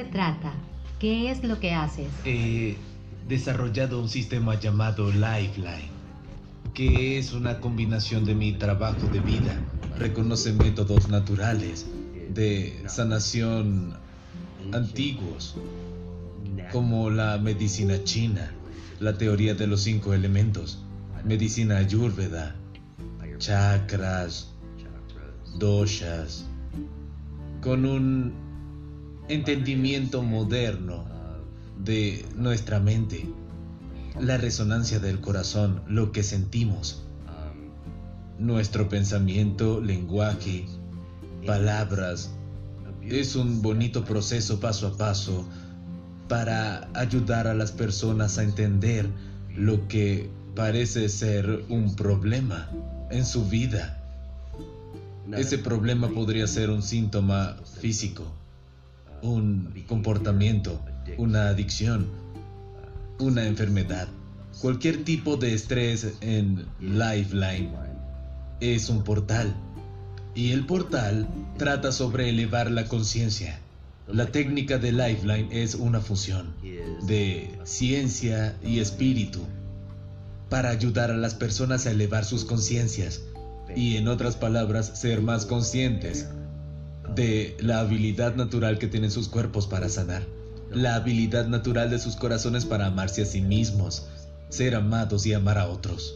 se trata? ¿Qué es lo que haces? He desarrollado un sistema llamado Lifeline, que es una combinación de mi trabajo de vida. Reconoce métodos naturales de sanación antiguos, como la medicina china, la teoría de los cinco elementos, medicina ayurveda, chakras, doshas, con un entendimiento moderno de nuestra mente, la resonancia del corazón, lo que sentimos, nuestro pensamiento, lenguaje, palabras. Es un bonito proceso paso a paso para ayudar a las personas a entender lo que parece ser un problema en su vida. Ese problema podría ser un síntoma físico, un comportamiento, una adicción, una enfermedad. Cualquier tipo de estrés en Lifeline es un portal. Y el portal trata sobre elevar la conciencia. La técnica de Lifeline es una fusión de ciencia y espíritu para ayudar a las personas a elevar sus conciencias y en otras palabras ser más conscientes de la habilidad natural que tienen sus cuerpos para sanar, la habilidad natural de sus corazones para amarse a sí mismos, ser amados y amar a otros.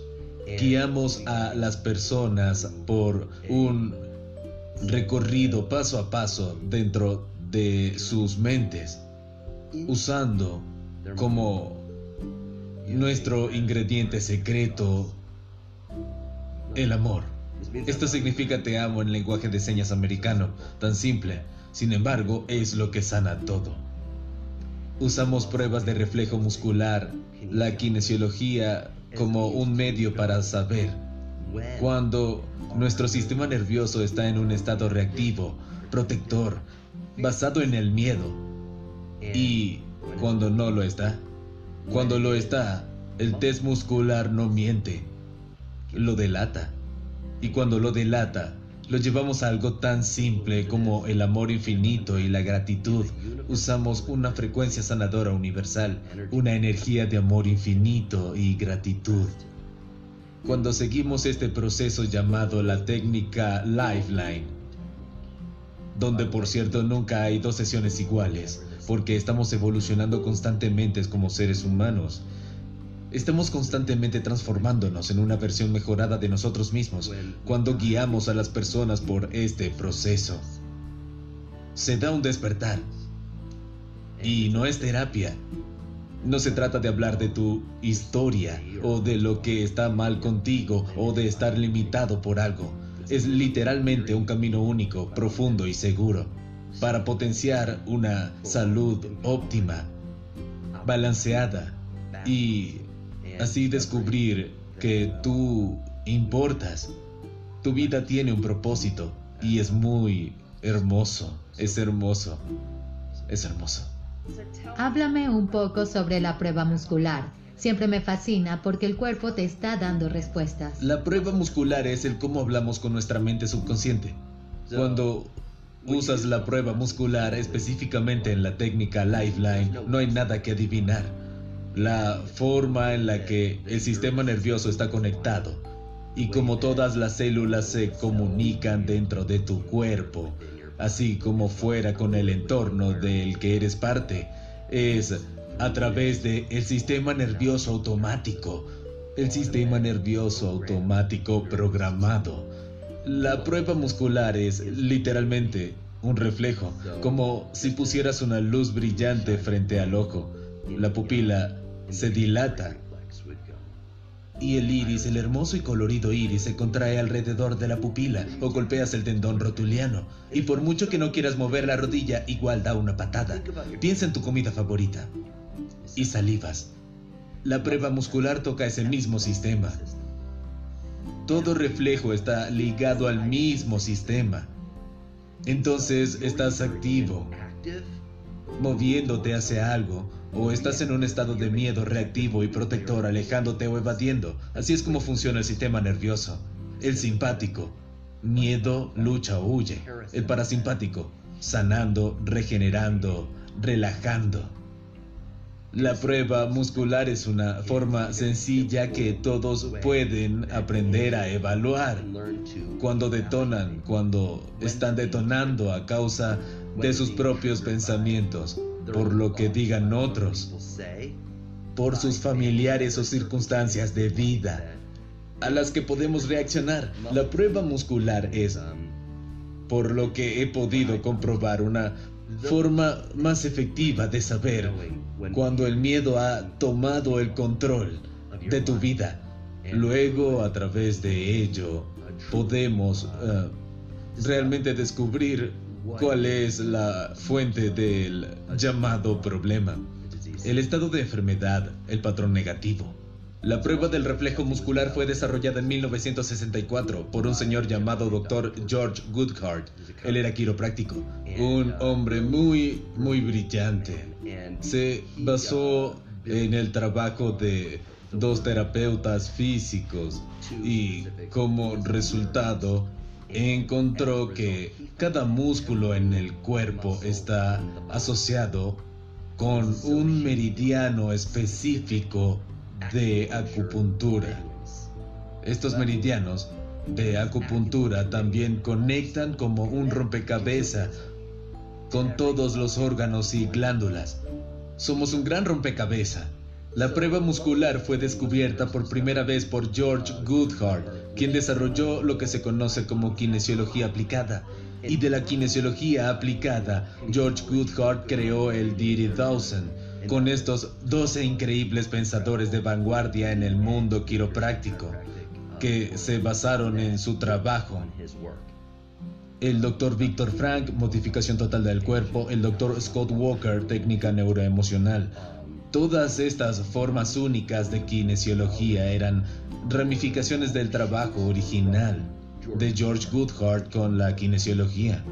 Guiamos a las personas por un recorrido paso a paso dentro de sus mentes, usando como nuestro ingrediente secreto el amor. Esto significa te amo en lenguaje de señas americano, tan simple. Sin embargo, es lo que sana todo. Usamos pruebas de reflejo muscular, la kinesiología como un medio para saber cuando nuestro sistema nervioso está en un estado reactivo, protector, basado en el miedo. Y cuando no lo está, cuando lo está, el test muscular no miente, lo delata. Y cuando lo delata, lo llevamos a algo tan simple como el amor infinito y la gratitud. Usamos una frecuencia sanadora universal, una energía de amor infinito y gratitud. Cuando seguimos este proceso llamado la técnica Lifeline, donde por cierto nunca hay dos sesiones iguales, porque estamos evolucionando constantemente como seres humanos, Estamos constantemente transformándonos en una versión mejorada de nosotros mismos cuando guiamos a las personas por este proceso. Se da un despertar. Y no es terapia. No se trata de hablar de tu historia o de lo que está mal contigo o de estar limitado por algo. Es literalmente un camino único, profundo y seguro para potenciar una salud óptima, balanceada y Así descubrir que tú importas. Tu vida tiene un propósito y es muy hermoso. Es hermoso. Es hermoso. Háblame un poco sobre la prueba muscular. Siempre me fascina porque el cuerpo te está dando respuestas. La prueba muscular es el cómo hablamos con nuestra mente subconsciente. Cuando usas la prueba muscular específicamente en la técnica Lifeline, no hay nada que adivinar la forma en la que el sistema nervioso está conectado y como todas las células se comunican dentro de tu cuerpo, así como fuera con el entorno del que eres parte, es a través del el sistema nervioso automático, el sistema nervioso automático programado. La prueba muscular es literalmente un reflejo, como si pusieras una luz brillante frente al ojo. La pupila se dilata y el iris, el hermoso y colorido iris, se contrae alrededor de la pupila o golpeas el tendón rotuliano. Y por mucho que no quieras mover la rodilla, igual da una patada. Piensa en tu comida favorita y salivas. La prueba muscular toca ese mismo sistema. Todo reflejo está ligado al mismo sistema. Entonces estás activo, moviéndote hacia algo o estás en un estado de miedo reactivo y protector, alejándote o evadiendo. Así es como funciona el sistema nervioso. El simpático, miedo, lucha o huye. El parasimpático, sanando, regenerando, relajando. La prueba muscular es una forma sencilla que todos pueden aprender a evaluar cuando detonan, cuando están detonando a causa de sus propios pensamientos, por lo que digan otros, por sus familiares o circunstancias de vida a las que podemos reaccionar. La prueba muscular es, por lo que he podido comprobar, una forma más efectiva de saber cuando el miedo ha tomado el control de tu vida. Luego, a través de ello, podemos eh, realmente descubrir cuál es la fuente del llamado problema. El estado de enfermedad, el patrón negativo. La prueba del reflejo muscular fue desarrollada en 1964 por un señor llamado Dr. George Goodhart. Él era quiropráctico, un hombre muy, muy brillante. Se basó en el trabajo de dos terapeutas físicos y como resultado encontró que cada músculo en el cuerpo está asociado con un meridiano específico de acupuntura. Estos meridianos de acupuntura también conectan como un rompecabezas con todos los órganos y glándulas. Somos un gran rompecabezas. La prueba muscular fue descubierta por primera vez por George Goodhart, quien desarrolló lo que se conoce como kinesiología aplicada. Y de la kinesiología aplicada, George Goodhart creó el Dirty Dozen, con estos 12 increíbles pensadores de vanguardia en el mundo quiropráctico que se basaron en su trabajo. El Dr. Víctor Frank, modificación total del cuerpo, el Dr. Scott Walker, técnica neuroemocional. Todas estas formas únicas de kinesiología eran ramificaciones del trabajo original de George Goodhart. Con la kinesiología.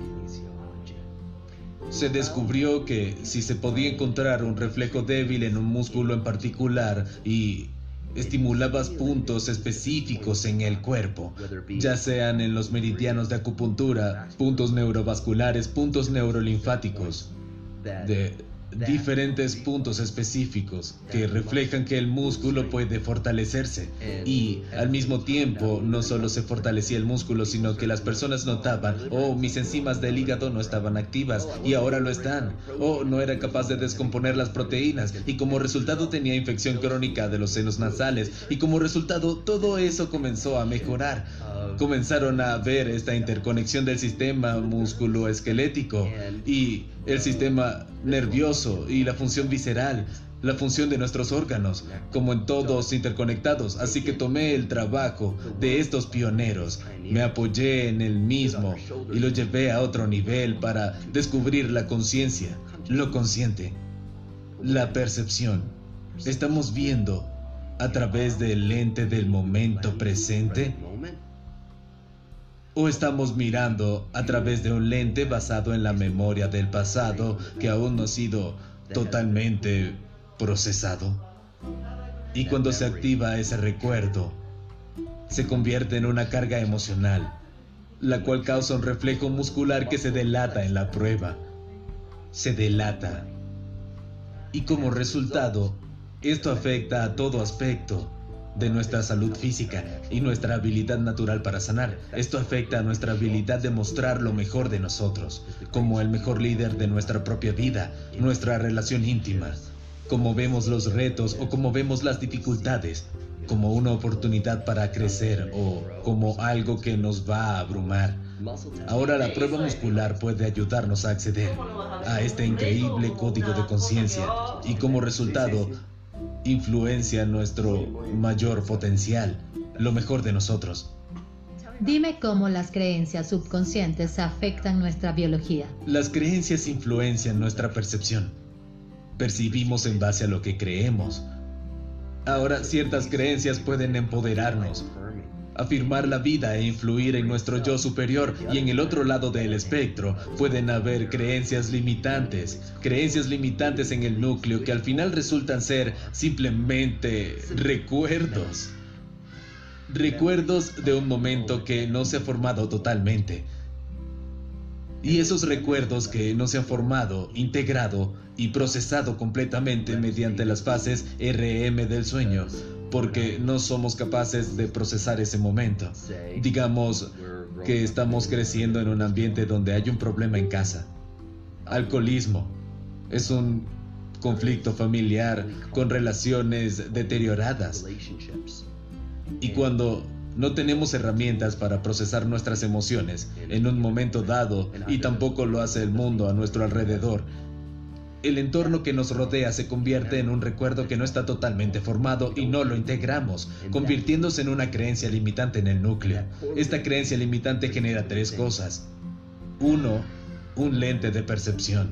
Se descubrió que si se podía encontrar un reflejo débil en un músculo en particular y estimulabas puntos específicos en el cuerpo, ya sean en los meridianos de acupuntura, puntos neurovasculares, puntos neurolinfáticos, de diferentes puntos específicos que reflejan que el músculo puede fortalecerse. Y al mismo tiempo no solo se fortalecía el músculo sino que las personas notaban oh mis enzimas del hígado no estaban activas y ahora lo están. Oh no era capaz de descomponer las proteínas. Y como resultado tenía infección crónica de los senos nasales. Y como resultado todo eso comenzó a mejorar. Comenzaron a ver esta interconexión del sistema músculo-esquelético y el sistema nervioso y la función visceral, la función de nuestros órganos, como en todos interconectados. Así que tomé el trabajo de estos pioneros, me apoyé en el mismo y lo llevé a otro nivel para descubrir la conciencia, lo consciente, la percepción. Estamos viendo a través del lente del momento presente ¿O estamos mirando a través de un lente basado en la memoria del pasado que aún no ha sido totalmente procesado? Y cuando se activa ese recuerdo, se convierte en una carga emocional, la cual causa un reflejo muscular que se delata en la prueba. Se delata. Y como resultado, esto afecta a todo aspecto de nuestra salud física y nuestra habilidad natural para sanar. Esto afecta a nuestra habilidad de mostrar lo mejor de nosotros, como el mejor líder de nuestra propia vida, nuestra relación íntima, como vemos los retos o como vemos las dificultades, como una oportunidad para crecer o como algo que nos va a abrumar. Ahora la prueba muscular puede ayudarnos a acceder a este increíble código de conciencia y como resultado influencia nuestro mayor potencial, lo mejor de nosotros. Dime cómo las creencias subconscientes afectan nuestra biología. Las creencias influencian nuestra percepción. Percibimos en base a lo que creemos. Ahora, ciertas creencias pueden empoderarnos, afirmar la vida e influir en nuestro yo superior y en el otro lado del espectro pueden haber creencias limitantes, creencias limitantes en el núcleo que al final resultan ser simplemente recuerdos. Recuerdos de un momento que no se ha formado totalmente. Y esos recuerdos que no se han formado, integrado y procesado completamente mediante las fases RM del sueño, porque no somos capaces de procesar ese momento. Digamos que estamos creciendo en un ambiente donde hay un problema en casa. Alcoholismo. Es un conflicto familiar con relaciones deterioradas. Y cuando no tenemos herramientas para procesar nuestras emociones en un momento dado y tampoco lo hace el mundo a nuestro alrededor. El entorno que nos rodea se convierte en un recuerdo que no está totalmente formado y no lo integramos, convirtiéndose en una creencia limitante en el núcleo. Esta creencia limitante genera tres cosas. Uno, un lente de percepción.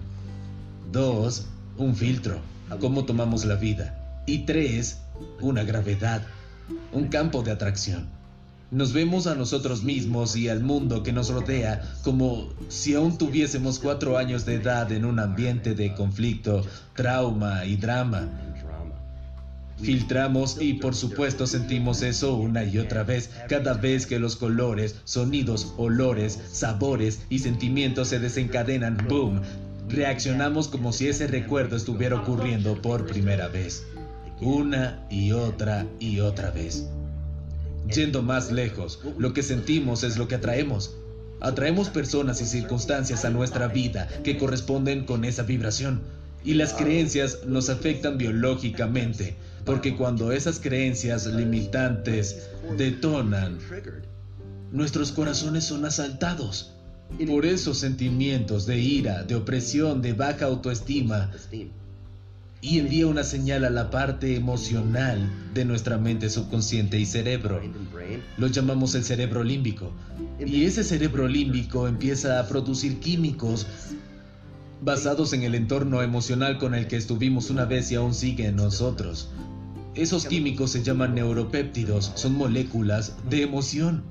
Dos, un filtro, cómo tomamos la vida. Y tres, una gravedad, un campo de atracción. Nos vemos a nosotros mismos y al mundo que nos rodea como si aún tuviésemos cuatro años de edad en un ambiente de conflicto, trauma y drama. Filtramos y por supuesto sentimos eso una y otra vez, cada vez que los colores, sonidos, olores, sabores y sentimientos se desencadenan, ¡boom! Reaccionamos como si ese recuerdo estuviera ocurriendo por primera vez, una y otra y otra vez. Yendo más lejos, lo que sentimos es lo que atraemos. Atraemos personas y circunstancias a nuestra vida que corresponden con esa vibración. Y las creencias nos afectan biológicamente, porque cuando esas creencias limitantes detonan, nuestros corazones son asaltados por esos sentimientos de ira, de opresión, de baja autoestima, y envía una señal a la parte emocional de nuestra mente subconsciente y cerebro. Lo llamamos el cerebro límbico. Y ese cerebro límbico empieza a producir químicos basados en el entorno emocional con el que estuvimos una vez y aún sigue en nosotros. Esos químicos se llaman neuropéptidos, son moléculas de emoción.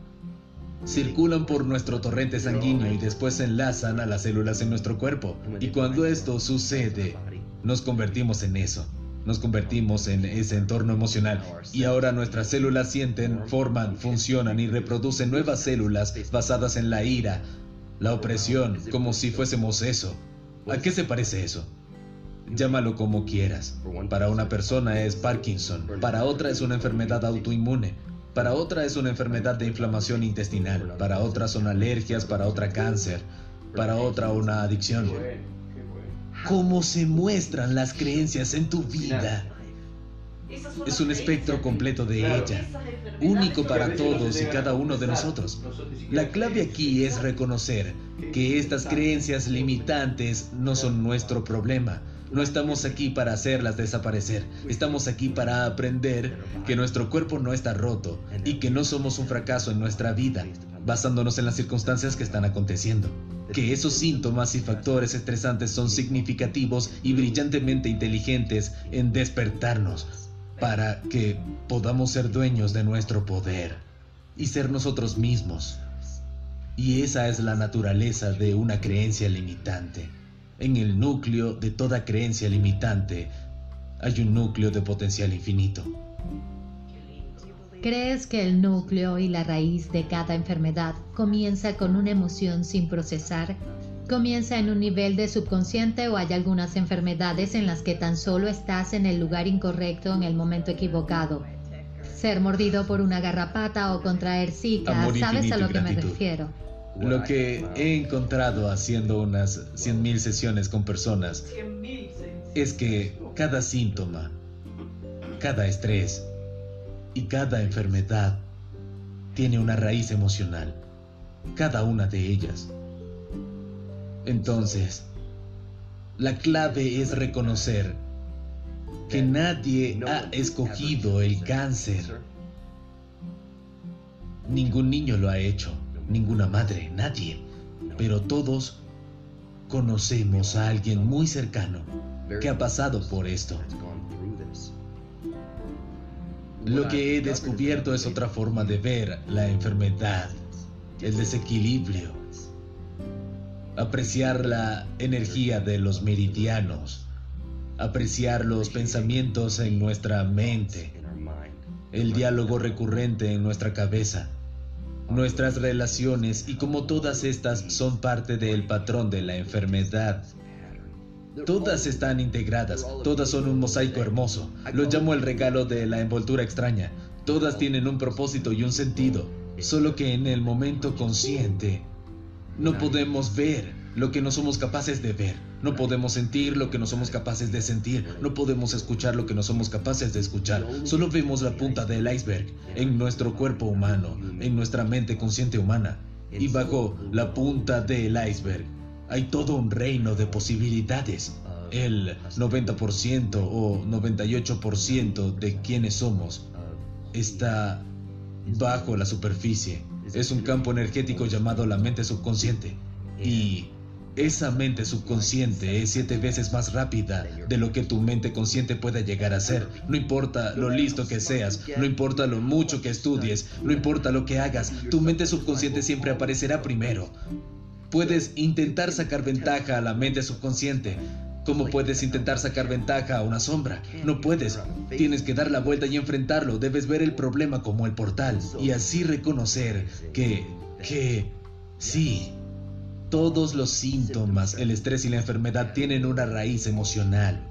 Circulan por nuestro torrente sanguíneo y después se enlazan a las células en nuestro cuerpo. Y cuando esto sucede, nos convertimos en eso. Nos convertimos en ese entorno emocional y ahora nuestras células sienten, forman, funcionan y reproducen nuevas células basadas en la ira, la opresión, como si fuésemos eso. ¿A qué se parece eso? Llámalo como quieras. Para una persona es Parkinson, para otra es una enfermedad autoinmune, para otra es una enfermedad de inflamación intestinal, para otra son alergias, para otra cáncer, para otra una adicción cómo se muestran las creencias en tu vida. Es un espectro completo de ella, único para todos y cada uno de nosotros. La clave aquí es reconocer que estas creencias limitantes no son nuestro problema. No estamos aquí para hacerlas desaparecer. Estamos aquí para aprender que nuestro cuerpo no está roto y que no somos un fracaso en nuestra vida, basándonos en las circunstancias que están aconteciendo que esos síntomas y factores estresantes son significativos y brillantemente inteligentes en despertarnos para que podamos ser dueños de nuestro poder y ser nosotros mismos. Y esa es la naturaleza de una creencia limitante. En el núcleo de toda creencia limitante hay un núcleo de potencial infinito. ¿Crees que el núcleo y la raíz de cada enfermedad comienza con una emoción sin procesar? ¿Comienza en un nivel de subconsciente o hay algunas enfermedades en las que tan solo estás en el lugar incorrecto en el momento equivocado? Ser mordido por una garrapata o contraer zika, ¿sabes a lo que me refiero? Lo que he encontrado haciendo unas 100.000 sesiones con personas es que cada síntoma, cada estrés, y cada enfermedad tiene una raíz emocional, cada una de ellas. Entonces, la clave es reconocer que nadie ha escogido el cáncer. Ningún niño lo ha hecho, ninguna madre, nadie. Pero todos conocemos a alguien muy cercano que ha pasado por esto. Lo que he descubierto es otra forma de ver la enfermedad, el desequilibrio, apreciar la energía de los meridianos, apreciar los pensamientos en nuestra mente, el diálogo recurrente en nuestra cabeza, nuestras relaciones y como todas estas son parte del patrón de la enfermedad. Todas están integradas, todas son un mosaico hermoso. Lo llamo el regalo de la envoltura extraña. Todas tienen un propósito y un sentido, solo que en el momento consciente no podemos ver lo que no somos capaces de ver. No podemos sentir lo que no somos capaces de sentir. No podemos escuchar lo que no somos capaces de escuchar. Solo vemos la punta del iceberg en nuestro cuerpo humano, en nuestra mente consciente humana. Y bajo la punta del iceberg hay todo un reino de posibilidades. El 90% o 98% de quienes somos está bajo la superficie. Es un campo energético llamado la mente subconsciente. Y esa mente subconsciente es siete veces más rápida de lo que tu mente consciente pueda llegar a ser. No importa lo listo que seas, no importa lo mucho que estudies, no importa lo que hagas, tu mente subconsciente siempre aparecerá primero. Puedes intentar sacar ventaja a la mente subconsciente. ¿Cómo puedes intentar sacar ventaja a una sombra? No puedes. Tienes que dar la vuelta y enfrentarlo. Debes ver el problema como el portal y así reconocer que, que, sí, todos los síntomas, el estrés y la enfermedad tienen una raíz emocional.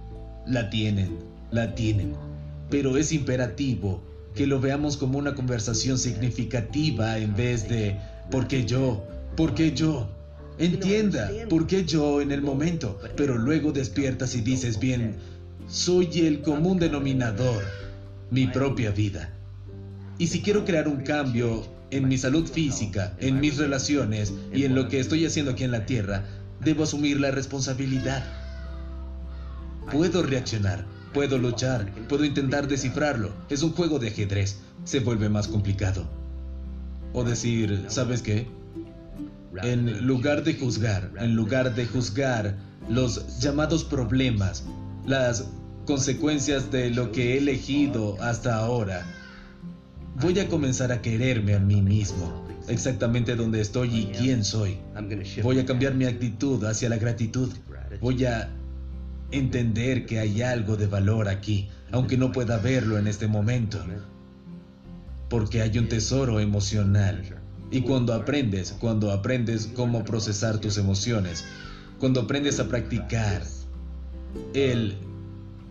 La tienen, la tienen. Pero es imperativo que lo veamos como una conversación significativa en vez de ¿por qué yo? ¿Por qué yo? Entienda, ¿por qué yo en el momento? Pero luego despiertas y dices, bien, soy el común denominador, mi propia vida. Y si quiero crear un cambio en mi salud física, en mis relaciones y en lo que estoy haciendo aquí en la Tierra, debo asumir la responsabilidad. Puedo reaccionar, puedo luchar, puedo intentar descifrarlo. Es un juego de ajedrez. Se vuelve más complicado. O decir, ¿sabes qué? En lugar de juzgar, en lugar de juzgar los llamados problemas, las consecuencias de lo que he elegido hasta ahora, Voy a comenzar a quererme a mí mismo, exactamente donde estoy y quién soy. Voy a cambiar mi actitud hacia la gratitud. Voy a entender que hay algo de valor aquí, aunque no pueda verlo en este momento. Porque hay un tesoro emocional. Y cuando aprendes, cuando aprendes cómo procesar tus emociones, cuando aprendes a practicar el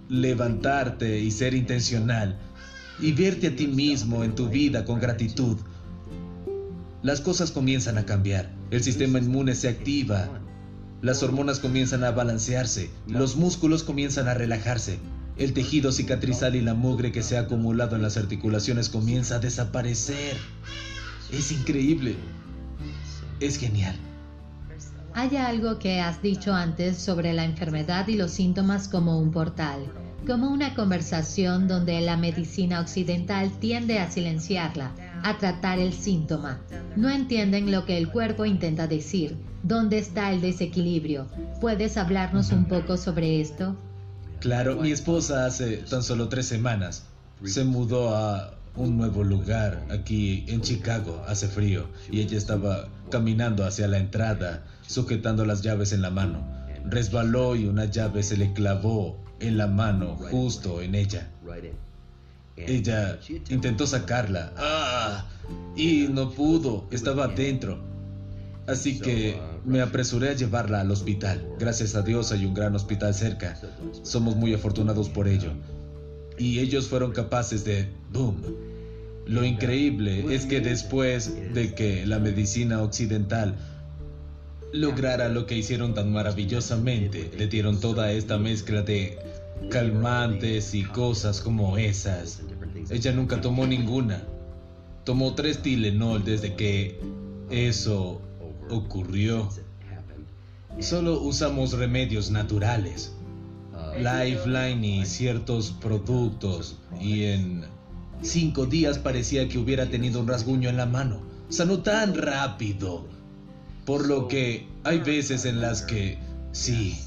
levantarte y ser intencional, y verte a ti mismo en tu vida con gratitud, las cosas comienzan a cambiar. El sistema inmune se activa, las hormonas comienzan a balancearse, los músculos comienzan a relajarse, el tejido cicatrizal y la mugre que se ha acumulado en las articulaciones comienza a desaparecer. Es increíble. Es genial. Hay algo que has dicho antes sobre la enfermedad y los síntomas como un portal como una conversación donde la medicina occidental tiende a silenciarla, a tratar el síntoma. No entienden lo que el cuerpo intenta decir. ¿Dónde está el desequilibrio? ¿Puedes hablarnos un poco sobre esto? Claro, mi esposa hace tan solo tres semanas se mudó a un nuevo lugar aquí en Chicago, hace frío, y ella estaba caminando hacia la entrada, sujetando las llaves en la mano. Resbaló y una llave se le clavó en la mano, justo en ella. Ella intentó sacarla. ¡Ah! Y no pudo, estaba dentro. Así que me apresuré a llevarla al hospital. Gracias a Dios hay un gran hospital cerca. Somos muy afortunados por ello. Y ellos fueron capaces de... ¡Boom! Lo increíble es que después de que la medicina occidental lograra lo que hicieron tan maravillosamente, le dieron toda esta mezcla de calmantes y cosas como esas. Ella nunca tomó ninguna. Tomó tres Tylenol desde que eso ocurrió. Solo usamos remedios naturales. Lifeline y ciertos productos. Y en cinco días parecía que hubiera tenido un rasguño en la mano. Sanó tan rápido. Por lo que hay veces en las que, sí,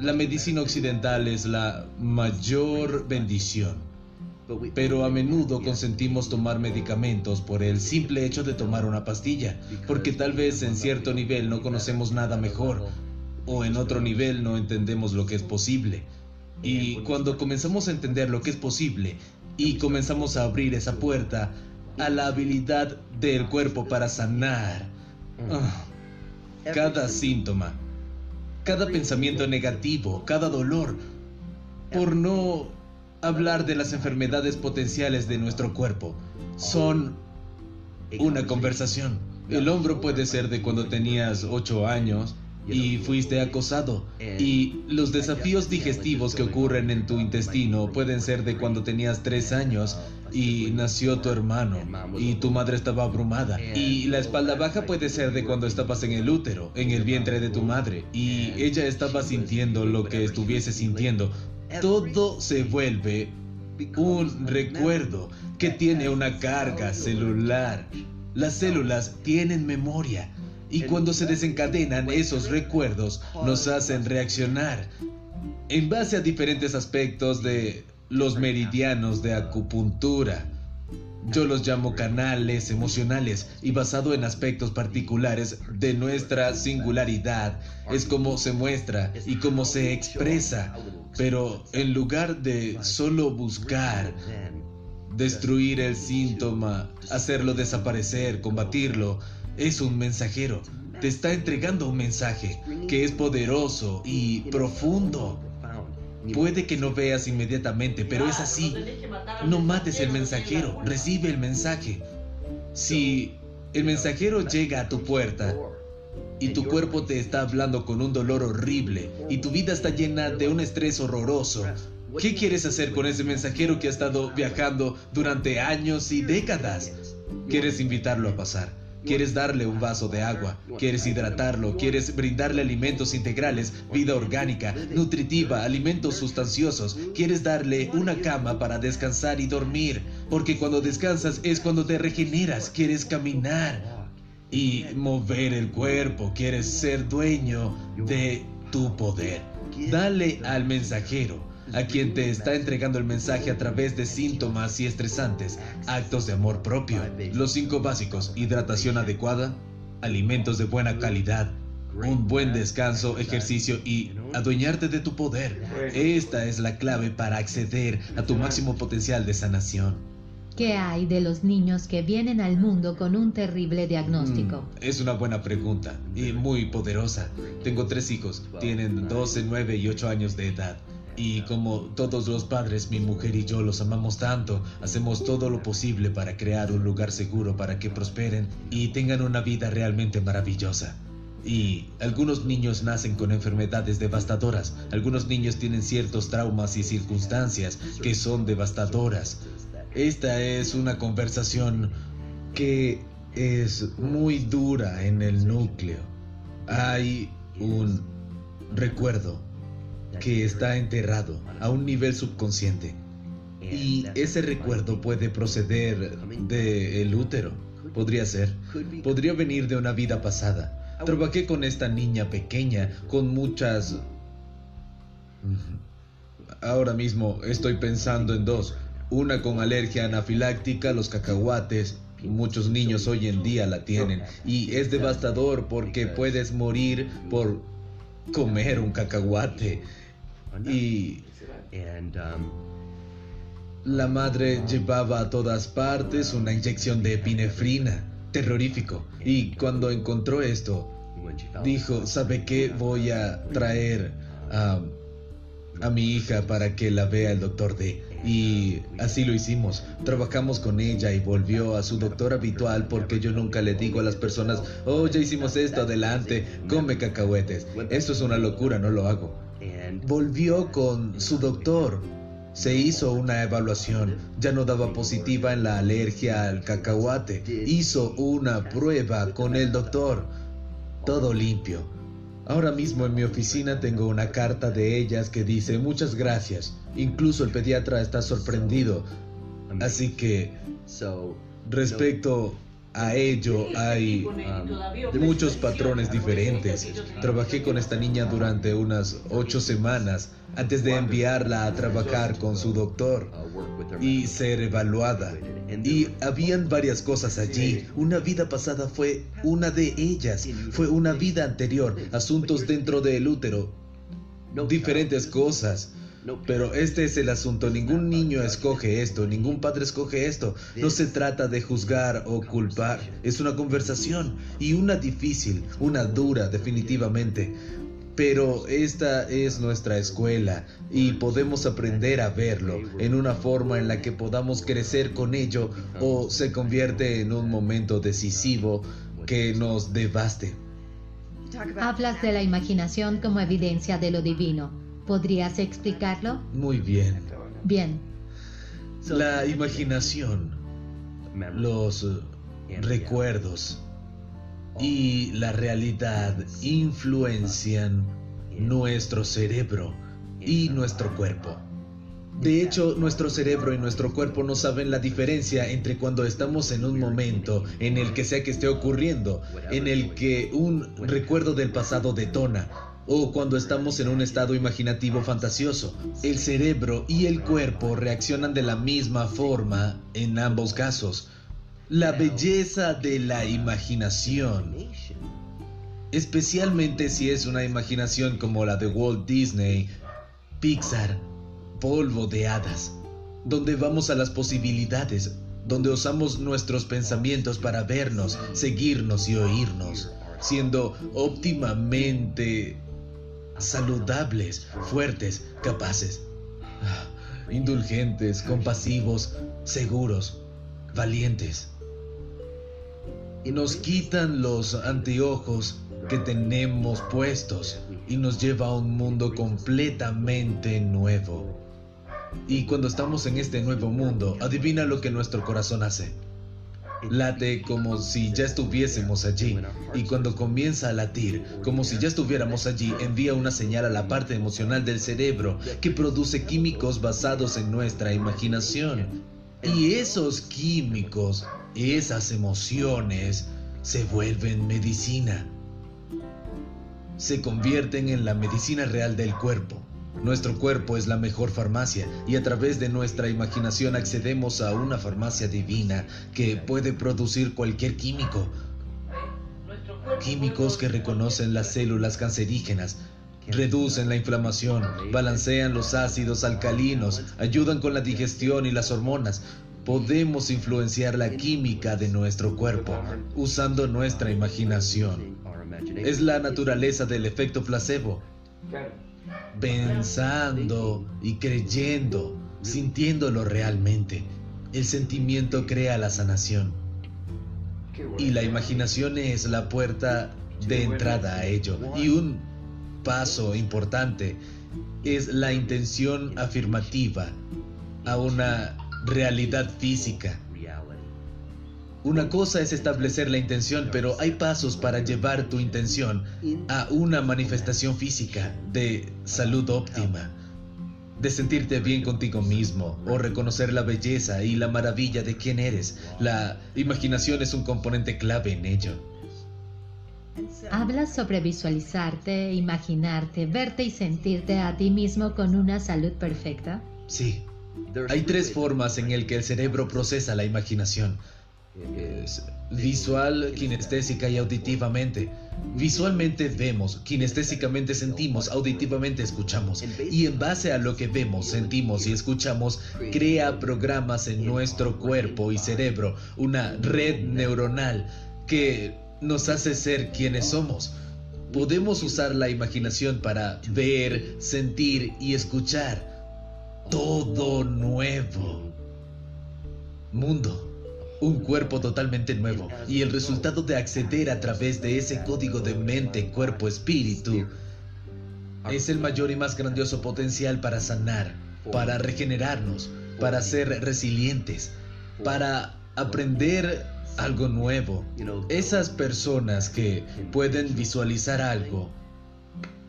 la medicina occidental es la mayor bendición, pero a menudo consentimos tomar medicamentos por el simple hecho de tomar una pastilla, porque tal vez en cierto nivel no conocemos nada mejor o en otro nivel no entendemos lo que es posible. Y cuando comenzamos a entender lo que es posible y comenzamos a abrir esa puerta, a la habilidad del cuerpo para sanar. Ah, cada síntoma, cada pensamiento negativo, cada dolor, por no hablar de las enfermedades potenciales de nuestro cuerpo, son una conversación. El hombro puede ser de cuando tenías 8 años, y fuiste acosado. Y los desafíos digestivos que ocurren en tu intestino pueden ser de cuando tenías tres años y nació tu hermano y tu madre estaba abrumada. Y la espalda baja puede ser de cuando estabas en el útero, en el vientre de tu madre, y ella estaba sintiendo lo que estuviese sintiendo. Todo se vuelve un recuerdo que tiene una carga celular. Las células tienen memoria y cuando se desencadenan esos recuerdos nos hacen reaccionar en base a diferentes aspectos de los meridianos de acupuntura. Yo los llamo canales emocionales y basado en aspectos particulares de nuestra singularidad es como se muestra y cómo se expresa. Pero en lugar de solo buscar destruir el síntoma, hacerlo desaparecer, combatirlo, es un mensajero. Te está entregando un mensaje que es poderoso y profundo. Puede que no veas inmediatamente, pero es así. No mates el mensajero, recibe el mensaje. Si el mensajero llega a tu puerta y tu cuerpo te está hablando con un dolor horrible y tu vida está llena de un estrés horroroso, ¿qué quieres hacer con ese mensajero que ha estado viajando durante años y décadas? ¿Quieres invitarlo a pasar? Quieres darle un vaso de agua, quieres hidratarlo, quieres brindarle alimentos integrales, vida orgánica, nutritiva, alimentos sustanciosos, quieres darle una cama para descansar y dormir, porque cuando descansas es cuando te regeneras, quieres caminar y mover el cuerpo, quieres ser dueño de tu poder. Dale al mensajero a quien te está entregando el mensaje a través de síntomas y estresantes, actos de amor propio, los cinco básicos, hidratación adecuada, alimentos de buena calidad, un buen descanso, ejercicio y adueñarte de tu poder. Esta es la clave para acceder a tu máximo potencial de sanación. ¿Qué hay de los niños que vienen al mundo con un terrible diagnóstico? Mm, es una buena pregunta y muy poderosa. Tengo tres hijos, tienen 12, 9 y 8 años de edad. Y como todos los padres, mi mujer y yo los amamos tanto, hacemos todo lo posible para crear un lugar seguro para que prosperen y tengan una vida realmente maravillosa. Y algunos niños nacen con enfermedades devastadoras, algunos niños tienen ciertos traumas y circunstancias que son devastadoras. Esta es una conversación que es muy dura en el núcleo. Hay un recuerdo que está enterrado a un nivel subconsciente. Y ese recuerdo puede proceder del útero. Podría ser. Podría venir de una vida pasada. Trabajé con esta niña pequeña con muchas... Ahora mismo estoy pensando en dos. Una con alergia anafiláctica los cacahuates. Muchos niños hoy en día la tienen. Y es devastador porque puedes morir por comer un cacahuate. Y um, la madre llevaba a todas partes una inyección de epinefrina, terrorífico. Y cuando encontró esto, dijo, ¿sabe qué? Voy a traer a, a mi hija para que la vea el doctor D. Y así lo hicimos. Trabajamos con ella y volvió a su doctor habitual porque yo nunca le digo a las personas, oh, ya hicimos esto, adelante, come cacahuetes. Eso es una locura, no lo hago. Volvió con su doctor. Se hizo una evaluación, ya no daba positiva en la alergia al cacahuate. Hizo una prueba con el doctor. Todo limpio. Ahora mismo en mi oficina tengo una carta de ellas que dice muchas gracias. Incluso el pediatra está sorprendido. Así que, respecto a ello hay muchos patrones diferentes. Trabajé con esta niña durante unas ocho semanas antes de enviarla a trabajar con su doctor y ser evaluada. Y habían varias cosas allí. Una vida pasada fue una de ellas. Fue una vida anterior. Asuntos dentro del útero. Diferentes cosas. Pero este es el asunto, ningún niño escoge esto, ningún padre escoge esto. No se trata de juzgar o culpar, es una conversación y una difícil, una dura definitivamente. Pero esta es nuestra escuela y podemos aprender a verlo en una forma en la que podamos crecer con ello o se convierte en un momento decisivo que nos devaste. Hablas de la imaginación como evidencia de lo divino. ¿Podrías explicarlo? Muy bien. Bien. La imaginación, los recuerdos y la realidad influencian nuestro cerebro y nuestro cuerpo. De hecho, nuestro cerebro y nuestro cuerpo no saben la diferencia entre cuando estamos en un momento en el que sea que esté ocurriendo, en el que un recuerdo del pasado detona, o cuando estamos en un estado imaginativo fantasioso. El cerebro y el cuerpo reaccionan de la misma forma en ambos casos. La belleza de la imaginación, especialmente si es una imaginación como la de Walt Disney, Pixar, polvo de hadas, donde vamos a las posibilidades, donde usamos nuestros pensamientos para vernos, seguirnos y oírnos, siendo óptimamente saludables, fuertes, capaces, indulgentes, compasivos, seguros, valientes. Y nos quitan los anteojos que tenemos puestos y nos lleva a un mundo completamente nuevo. Y cuando estamos en este nuevo mundo, adivina lo que nuestro corazón hace. Late como si ya estuviésemos allí. Y cuando comienza a latir, como si ya estuviéramos allí, envía una señal a la parte emocional del cerebro que produce químicos basados en nuestra imaginación. Y esos químicos, esas emociones, se vuelven medicina. Se convierten en la medicina real del cuerpo. Nuestro cuerpo es la mejor farmacia y a través de nuestra imaginación accedemos a una farmacia divina que puede producir cualquier químico. Químicos que reconocen las células cancerígenas, reducen la inflamación, balancean los ácidos alcalinos, ayudan con la digestión y las hormonas. Podemos influenciar la química de nuestro cuerpo usando nuestra imaginación. Es la naturaleza del efecto placebo pensando y creyendo, sintiéndolo realmente. El sentimiento crea la sanación. Y la imaginación es la puerta de entrada a ello. Y un paso importante es la intención afirmativa a una realidad física. Una cosa es establecer la intención, pero hay pasos para llevar tu intención a una manifestación física de salud óptima, de sentirte bien contigo mismo o reconocer la belleza y la maravilla de quién eres. La imaginación es un componente clave en ello. Hablas sobre visualizarte, imaginarte, verte y sentirte a ti mismo con una salud perfecta. Sí. Hay tres formas en el que el cerebro procesa la imaginación es visual, kinestésica y auditivamente. Visualmente vemos, kinestésicamente sentimos, auditivamente escuchamos. Y en base a lo que vemos, sentimos y escuchamos, crea programas en nuestro cuerpo y cerebro, una red neuronal que nos hace ser quienes somos. Podemos usar la imaginación para ver, sentir y escuchar todo nuevo. Mundo un cuerpo totalmente nuevo y el resultado de acceder a través de ese código de mente, cuerpo, espíritu es el mayor y más grandioso potencial para sanar, para regenerarnos, para ser resilientes, para aprender algo nuevo. Esas personas que pueden visualizar algo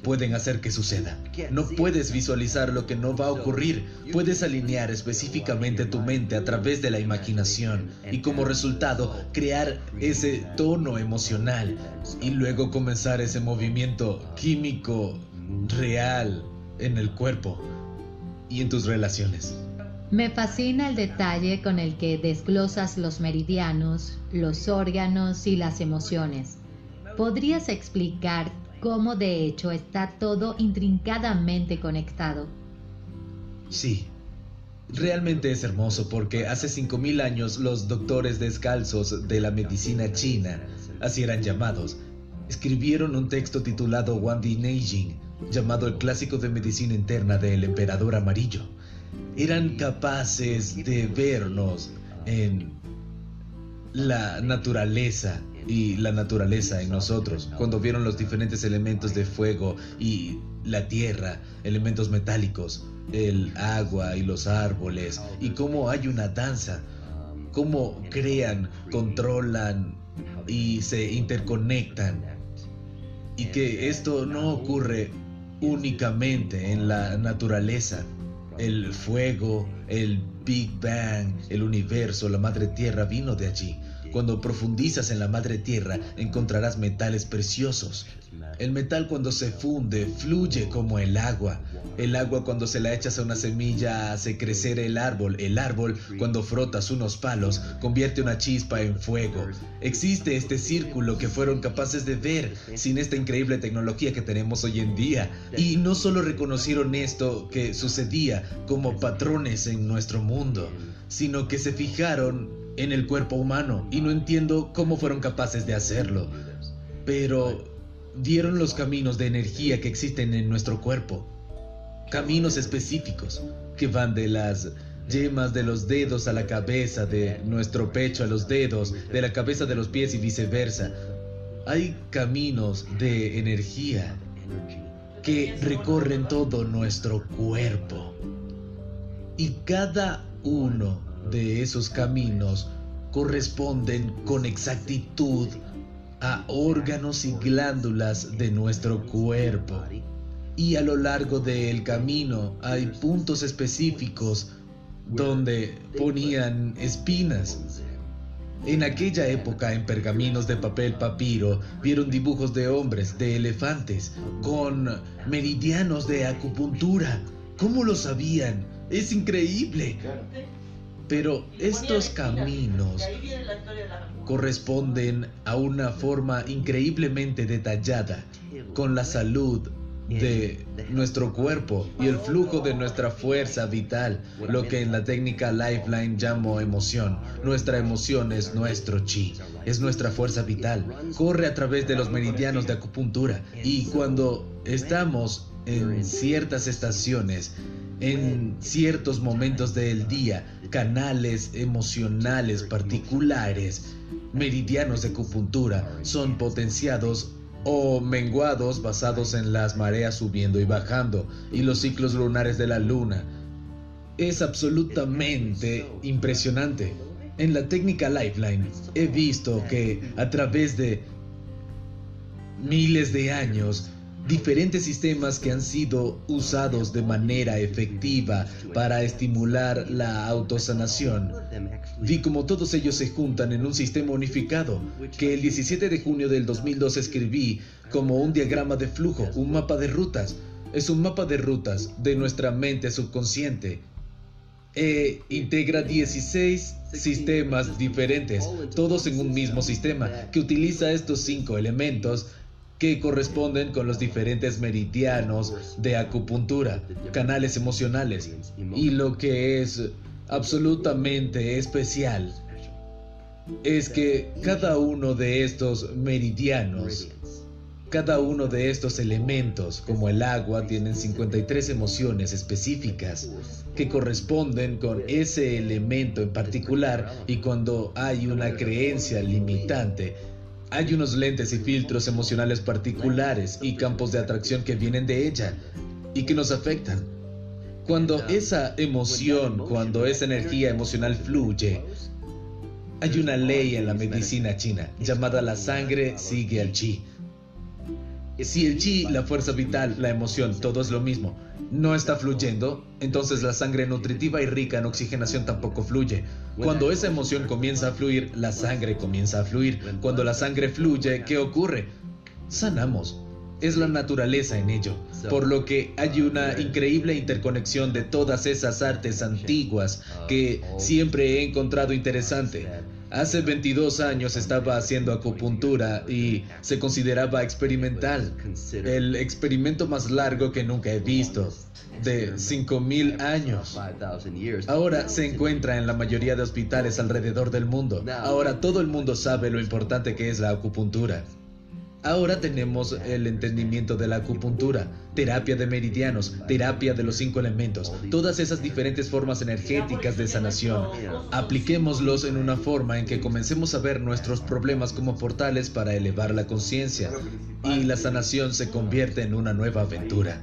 pueden hacer que suceda. No puedes visualizar lo que no va a ocurrir. Puedes alinear específicamente tu mente a través de la imaginación y como resultado crear ese tono emocional y luego comenzar ese movimiento químico real en el cuerpo y en tus relaciones. Me fascina el detalle con el que desglosas los meridianos, los órganos y las emociones. ¿Podrías explicar cómo de hecho está todo intrincadamente conectado. Sí, realmente es hermoso porque hace 5.000 años los doctores descalzos de la medicina china, así eran llamados, escribieron un texto titulado Wandi Neijing, llamado el clásico de medicina interna del emperador amarillo. Eran capaces de vernos en la naturaleza y la naturaleza en nosotros, cuando vieron los diferentes elementos de fuego y la tierra, elementos metálicos, el agua y los árboles, y cómo hay una danza, cómo crean, controlan y se interconectan, y que esto no ocurre únicamente en la naturaleza, el fuego, el Big Bang, el universo, la madre tierra vino de allí. Cuando profundizas en la madre tierra encontrarás metales preciosos. El metal cuando se funde fluye como el agua. El agua cuando se la echas a una semilla hace crecer el árbol. El árbol cuando frotas unos palos convierte una chispa en fuego. Existe este círculo que fueron capaces de ver sin esta increíble tecnología que tenemos hoy en día. Y no solo reconocieron esto que sucedía como patrones en nuestro mundo, sino que se fijaron en el cuerpo humano y no entiendo cómo fueron capaces de hacerlo. Pero dieron los caminos de energía que existen en nuestro cuerpo. Caminos específicos que van de las yemas de los dedos a la cabeza, de nuestro pecho a los dedos, de la cabeza de los pies y viceversa. Hay caminos de energía que recorren todo nuestro cuerpo. Y cada uno de esos caminos corresponden con exactitud a órganos y glándulas de nuestro cuerpo. Y a lo largo del camino hay puntos específicos donde ponían espinas. En aquella época, en pergaminos de papel papiro, vieron dibujos de hombres, de elefantes, con meridianos de acupuntura. ¿Cómo lo sabían? Es increíble. Pero estos caminos corresponden a una forma increíblemente detallada con la salud de nuestro cuerpo y el flujo de nuestra fuerza vital, lo que en la técnica Lifeline llamo emoción. Nuestra emoción es nuestro chi, es nuestra fuerza vital, corre a través de los meridianos de acupuntura. Y cuando estamos en ciertas estaciones, en ciertos momentos del día, canales emocionales particulares, meridianos de acupuntura, son potenciados o menguados basados en las mareas subiendo y bajando y los ciclos lunares de la luna. Es absolutamente impresionante. En la técnica Lifeline he visto que a través de miles de años diferentes sistemas que han sido usados de manera efectiva para estimular la autosanación. Vi como todos ellos se juntan en un sistema unificado que el 17 de junio del 2002 escribí como un diagrama de flujo, un mapa de rutas. Es un mapa de rutas de nuestra mente subconsciente. E integra 16 sistemas diferentes, todos en un mismo sistema, que utiliza estos cinco elementos que corresponden con los diferentes meridianos de acupuntura, canales emocionales. Y lo que es absolutamente especial es que cada uno de estos meridianos, cada uno de estos elementos, como el agua, tienen 53 emociones específicas que corresponden con ese elemento en particular y cuando hay una creencia limitante, hay unos lentes y filtros emocionales particulares y campos de atracción que vienen de ella y que nos afectan. Cuando esa emoción, cuando esa energía emocional fluye, hay una ley en la medicina china llamada la sangre sigue al chi. Si el chi, la fuerza vital, la emoción, todo es lo mismo, no está fluyendo, entonces la sangre nutritiva y rica en oxigenación tampoco fluye. Cuando esa emoción comienza a fluir, la sangre comienza a fluir. Cuando la sangre fluye, ¿qué ocurre? Sanamos. Es la naturaleza en ello, por lo que hay una increíble interconexión de todas esas artes antiguas que siempre he encontrado interesante. Hace 22 años estaba haciendo acupuntura y se consideraba experimental, el experimento más largo que nunca he visto, de 5.000 años. Ahora se encuentra en la mayoría de hospitales alrededor del mundo. Ahora todo el mundo sabe lo importante que es la acupuntura. Ahora tenemos el entendimiento de la acupuntura, terapia de meridianos, terapia de los cinco elementos, todas esas diferentes formas energéticas de sanación. Apliquémoslos en una forma en que comencemos a ver nuestros problemas como portales para elevar la conciencia y la sanación se convierte en una nueva aventura.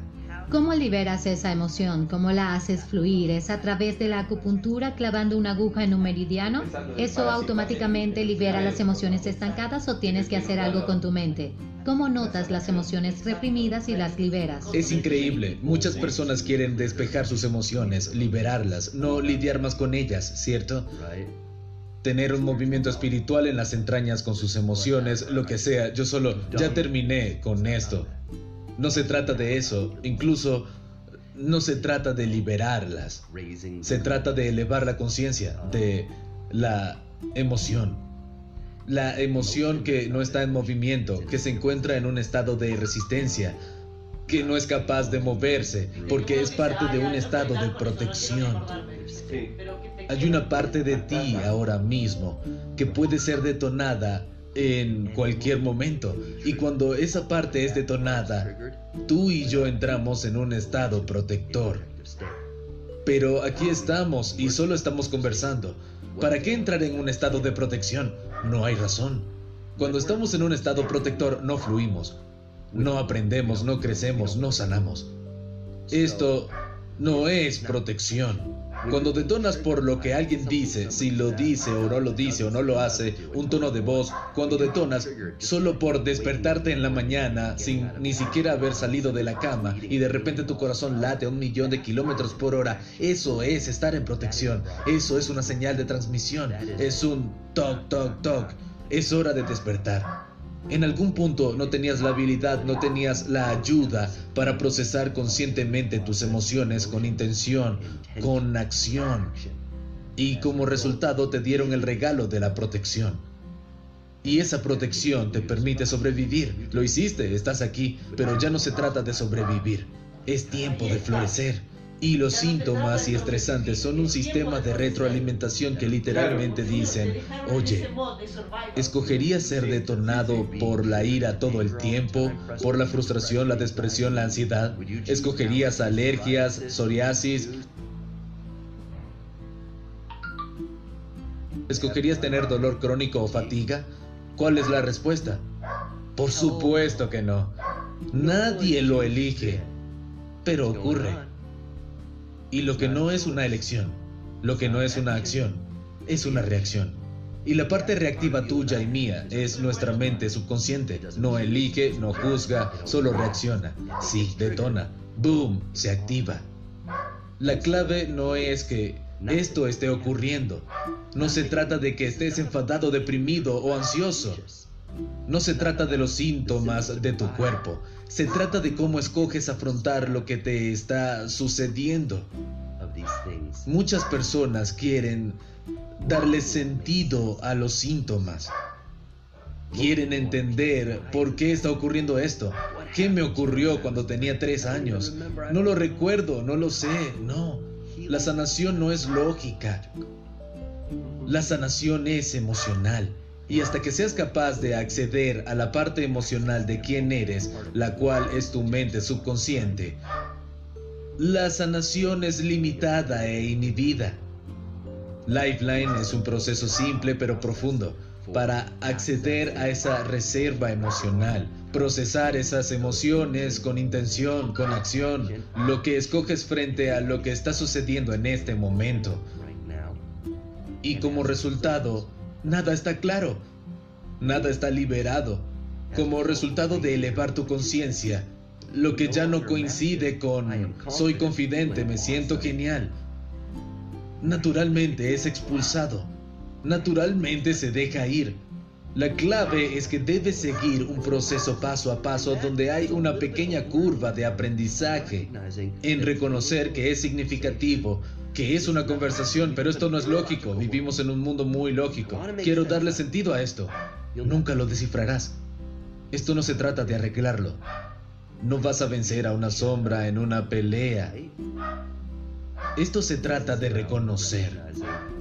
¿Cómo liberas esa emoción? ¿Cómo la haces fluir? ¿Es a través de la acupuntura clavando una aguja en un meridiano? ¿Eso automáticamente libera las emociones estancadas o tienes que hacer algo con tu mente? ¿Cómo notas las emociones reprimidas y las liberas? Es increíble. Muchas personas quieren despejar sus emociones, liberarlas, no lidiar más con ellas, ¿cierto? Tener un movimiento espiritual en las entrañas con sus emociones, lo que sea. Yo solo ya terminé con esto. No se trata de eso, incluso no se trata de liberarlas, se trata de elevar la conciencia, de la emoción. La emoción que no está en movimiento, que se encuentra en un estado de resistencia, que no es capaz de moverse, porque es parte de un estado de protección. Hay una parte de ti ahora mismo que puede ser detonada en cualquier momento. Y cuando esa parte es detonada, tú y yo entramos en un estado protector. Pero aquí estamos y solo estamos conversando. ¿Para qué entrar en un estado de protección? No hay razón. Cuando estamos en un estado protector no fluimos, no aprendemos, no crecemos, no sanamos. Esto no es protección. Cuando detonas por lo que alguien dice, si lo dice o no lo dice o no lo hace, un tono de voz, cuando detonas solo por despertarte en la mañana sin ni siquiera haber salido de la cama y de repente tu corazón late a un millón de kilómetros por hora, eso es estar en protección, eso es una señal de transmisión, es un toc, toc, toc, es hora de despertar. En algún punto no tenías la habilidad, no tenías la ayuda para procesar conscientemente tus emociones con intención, con acción. Y como resultado te dieron el regalo de la protección. Y esa protección te permite sobrevivir. Lo hiciste, estás aquí, pero ya no se trata de sobrevivir. Es tiempo de florecer. Y los síntomas y estresantes son un sistema de retroalimentación que literalmente dicen, oye, ¿escogerías ser detonado por la ira todo el tiempo, por la frustración, la depresión, la ansiedad? ¿Escogerías alergias, psoriasis? ¿Escogerías tener dolor crónico o fatiga? ¿Cuál es la respuesta? Por supuesto que no. Nadie lo elige, pero ocurre. Y lo que no es una elección, lo que no es una acción, es una reacción. Y la parte reactiva tuya y mía es nuestra mente subconsciente. No elige, no juzga, solo reacciona. Sí, detona. Boom, se activa. La clave no es que esto esté ocurriendo. No se trata de que estés enfadado, deprimido o ansioso. No se trata de los síntomas de tu cuerpo, se trata de cómo escoges afrontar lo que te está sucediendo. Muchas personas quieren darle sentido a los síntomas. Quieren entender por qué está ocurriendo esto. ¿Qué me ocurrió cuando tenía tres años? No lo recuerdo, no lo sé, no. La sanación no es lógica. La sanación es emocional. Y hasta que seas capaz de acceder a la parte emocional de quién eres, la cual es tu mente subconsciente, la sanación es limitada e inhibida. Lifeline es un proceso simple pero profundo para acceder a esa reserva emocional, procesar esas emociones con intención, con acción, lo que escoges frente a lo que está sucediendo en este momento. Y como resultado, nada está claro, nada está liberado. Como resultado de elevar tu conciencia, lo que ya no coincide con soy confidente, me siento genial, naturalmente es expulsado, naturalmente se deja ir. La clave es que debes seguir un proceso paso a paso donde hay una pequeña curva de aprendizaje en reconocer que es significativo que es una conversación, pero esto no es lógico. Vivimos en un mundo muy lógico. Quiero darle sentido a esto. Nunca lo descifrarás. Esto no se trata de arreglarlo. No vas a vencer a una sombra en una pelea. Esto se trata de reconocer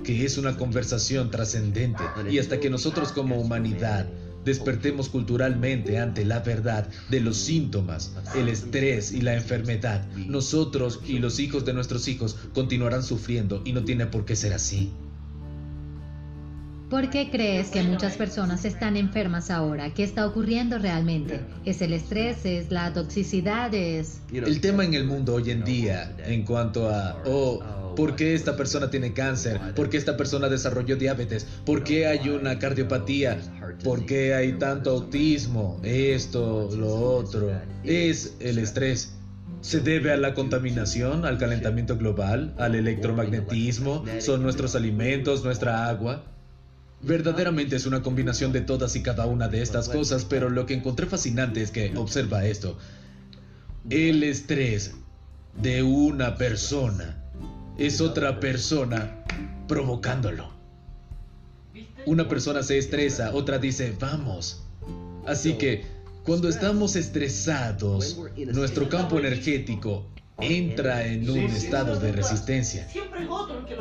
que es una conversación trascendente y hasta que nosotros como humanidad despertemos culturalmente ante la verdad de los síntomas, el estrés y la enfermedad, nosotros y los hijos de nuestros hijos continuarán sufriendo y no tiene por qué ser así. ¿Por qué crees que muchas personas están enfermas ahora? ¿Qué está ocurriendo realmente? ¿Es el estrés? ¿Es la toxicidad? ¿Es...? El tema en el mundo hoy en día en cuanto a, oh, ¿por qué esta persona tiene cáncer? ¿Por qué esta persona desarrolló diabetes? ¿Por qué hay una cardiopatía? ¿Por qué hay tanto autismo? Esto, lo otro. Es el estrés. Se debe a la contaminación, al calentamiento global, al electromagnetismo, son nuestros alimentos, nuestra agua. Verdaderamente es una combinación de todas y cada una de estas cosas, pero lo que encontré fascinante es que, observa esto, el estrés de una persona es otra persona provocándolo. Una persona se estresa, otra dice, vamos. Así que, cuando estamos estresados, nuestro campo energético entra en un estado de resistencia.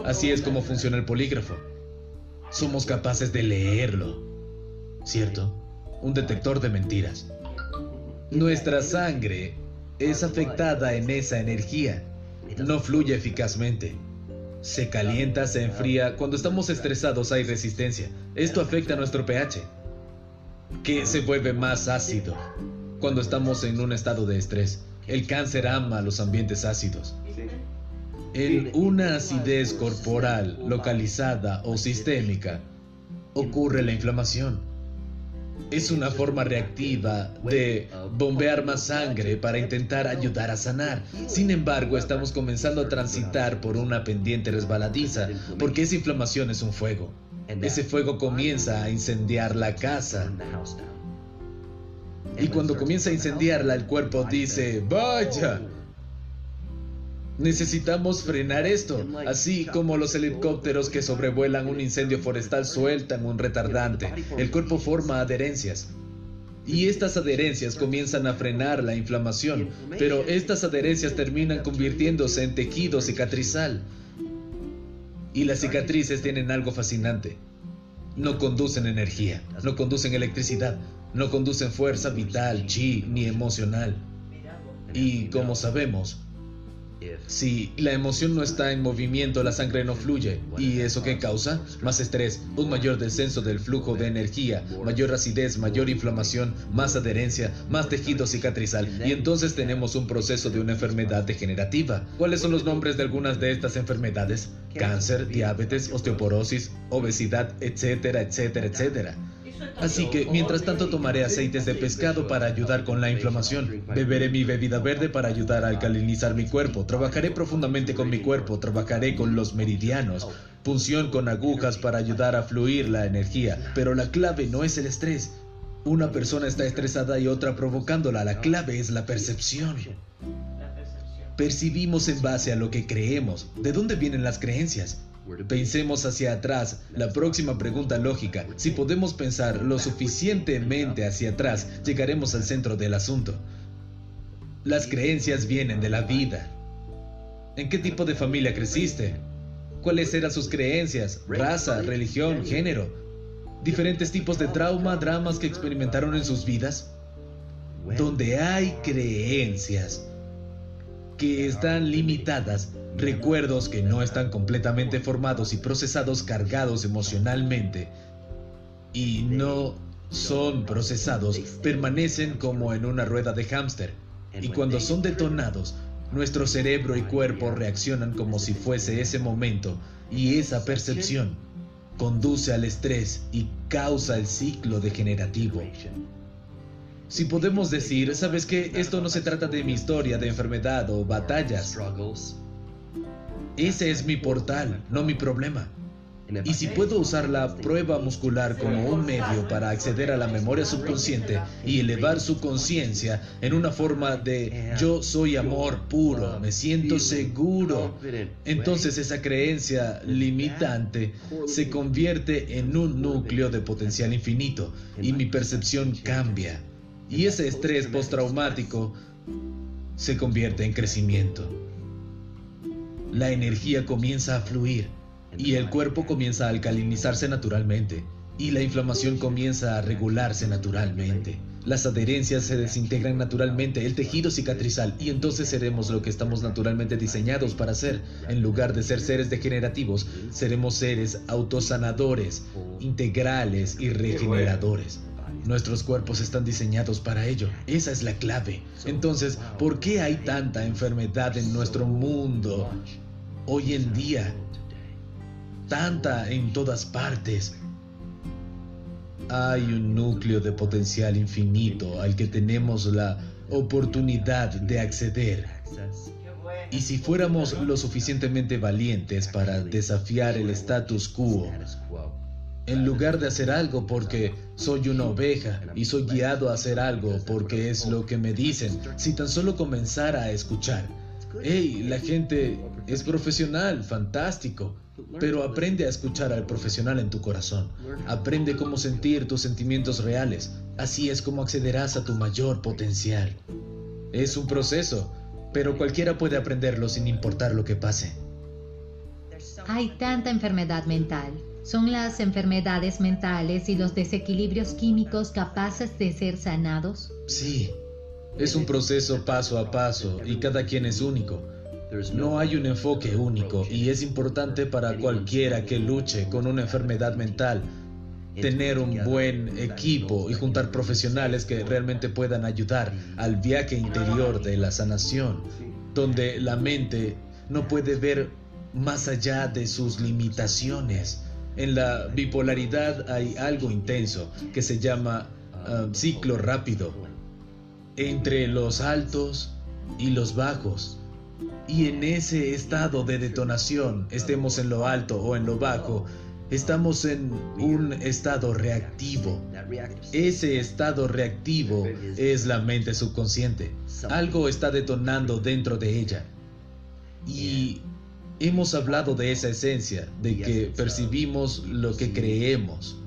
Así es como funciona el polígrafo somos capaces de leerlo, ¿cierto? Un detector de mentiras. Nuestra sangre es afectada en esa energía. No fluye eficazmente. Se calienta, se enfría. Cuando estamos estresados hay resistencia. Esto afecta a nuestro pH, que se vuelve más ácido cuando estamos en un estado de estrés. El cáncer ama los ambientes ácidos. En una acidez corporal localizada o sistémica, ocurre la inflamación. Es una forma reactiva de bombear más sangre para intentar ayudar a sanar. Sin embargo, estamos comenzando a transitar por una pendiente resbaladiza, porque esa inflamación es un fuego. Ese fuego comienza a incendiar la casa. Y cuando comienza a incendiarla, el cuerpo dice, vaya, Necesitamos frenar esto, así como los helicópteros que sobrevuelan un incendio forestal sueltan un retardante. El cuerpo forma adherencias. Y estas adherencias comienzan a frenar la inflamación, pero estas adherencias terminan convirtiéndose en tejido cicatrizal. Y las cicatrices tienen algo fascinante. No conducen energía, no conducen electricidad, no conducen fuerza vital, chi, ni emocional. Y como sabemos, si la emoción no está en movimiento, la sangre no fluye. ¿Y eso qué causa? Más estrés, un mayor descenso del flujo de energía, mayor acidez, mayor inflamación, más adherencia, más tejido cicatrizal. Y entonces tenemos un proceso de una enfermedad degenerativa. ¿Cuáles son los nombres de algunas de estas enfermedades? Cáncer, diabetes, osteoporosis, obesidad, etcétera, etcétera, etcétera. Así que mientras tanto tomaré aceites de pescado para ayudar con la inflamación. Beberé mi bebida verde para ayudar a alcalinizar mi cuerpo. Trabajaré profundamente con mi cuerpo. Trabajaré con los meridianos. Punción con agujas para ayudar a fluir la energía. Pero la clave no es el estrés. Una persona está estresada y otra provocándola. La clave es la percepción. Percibimos en base a lo que creemos. ¿De dónde vienen las creencias? Pensemos hacia atrás. La próxima pregunta lógica. Si podemos pensar lo suficientemente hacia atrás, llegaremos al centro del asunto. Las creencias vienen de la vida. ¿En qué tipo de familia creciste? ¿Cuáles eran sus creencias? Raza, religión, género. ¿Diferentes tipos de trauma, dramas que experimentaron en sus vidas? Donde hay creencias que están limitadas, recuerdos que no están completamente formados y procesados cargados emocionalmente y no son procesados, permanecen como en una rueda de hámster. Y cuando son detonados, nuestro cerebro y cuerpo reaccionan como si fuese ese momento y esa percepción conduce al estrés y causa el ciclo degenerativo. Si podemos decir, sabes que esto no se trata de mi historia de enfermedad o batallas. Ese es mi portal, no mi problema. Y si puedo usar la prueba muscular como un medio para acceder a la memoria subconsciente y elevar su conciencia en una forma de yo soy amor puro, me siento seguro, entonces esa creencia limitante se convierte en un núcleo de potencial infinito y mi percepción cambia. Y ese estrés postraumático se convierte en crecimiento. La energía comienza a fluir y el cuerpo comienza a alcalinizarse naturalmente y la inflamación comienza a regularse naturalmente. Las adherencias se desintegran naturalmente, el tejido cicatrizal, y entonces seremos lo que estamos naturalmente diseñados para ser. En lugar de ser seres degenerativos, seremos seres autosanadores, integrales y regeneradores. Nuestros cuerpos están diseñados para ello. Esa es la clave. Entonces, ¿por qué hay tanta enfermedad en nuestro mundo hoy en día? tanta en todas partes. Hay un núcleo de potencial infinito al que tenemos la oportunidad de acceder. Y si fuéramos lo suficientemente valientes para desafiar el status quo, en lugar de hacer algo porque soy una oveja y soy guiado a hacer algo porque es lo que me dicen, si tan solo comenzara a escuchar, hey, la gente es profesional, fantástico, pero aprende a escuchar al profesional en tu corazón. Aprende cómo sentir tus sentimientos reales. Así es como accederás a tu mayor potencial. Es un proceso, pero cualquiera puede aprenderlo sin importar lo que pase. Hay tanta enfermedad mental. ¿Son las enfermedades mentales y los desequilibrios químicos capaces de ser sanados? Sí, es un proceso paso a paso y cada quien es único. No hay un enfoque único y es importante para cualquiera que luche con una enfermedad mental tener un buen equipo y juntar profesionales que realmente puedan ayudar al viaje interior de la sanación, donde la mente no puede ver más allá de sus limitaciones. En la bipolaridad hay algo intenso que se llama ah, ciclo rápido, entre los altos y los bajos y en ese estado de detonación, estemos en lo alto o en lo bajo, estamos en un estado reactivo. Ese estado reactivo es la mente subconsciente. Algo está detonando dentro de ella. Y hemos hablado de esa esencia, de que percibimos lo que creemos.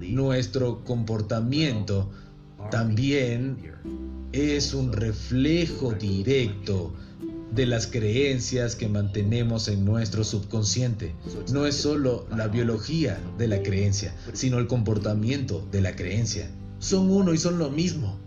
Nuestro comportamiento también es un reflejo directo de las creencias que mantenemos en nuestro subconsciente. No es solo la biología de la creencia, sino el comportamiento de la creencia. Son uno y son lo mismo.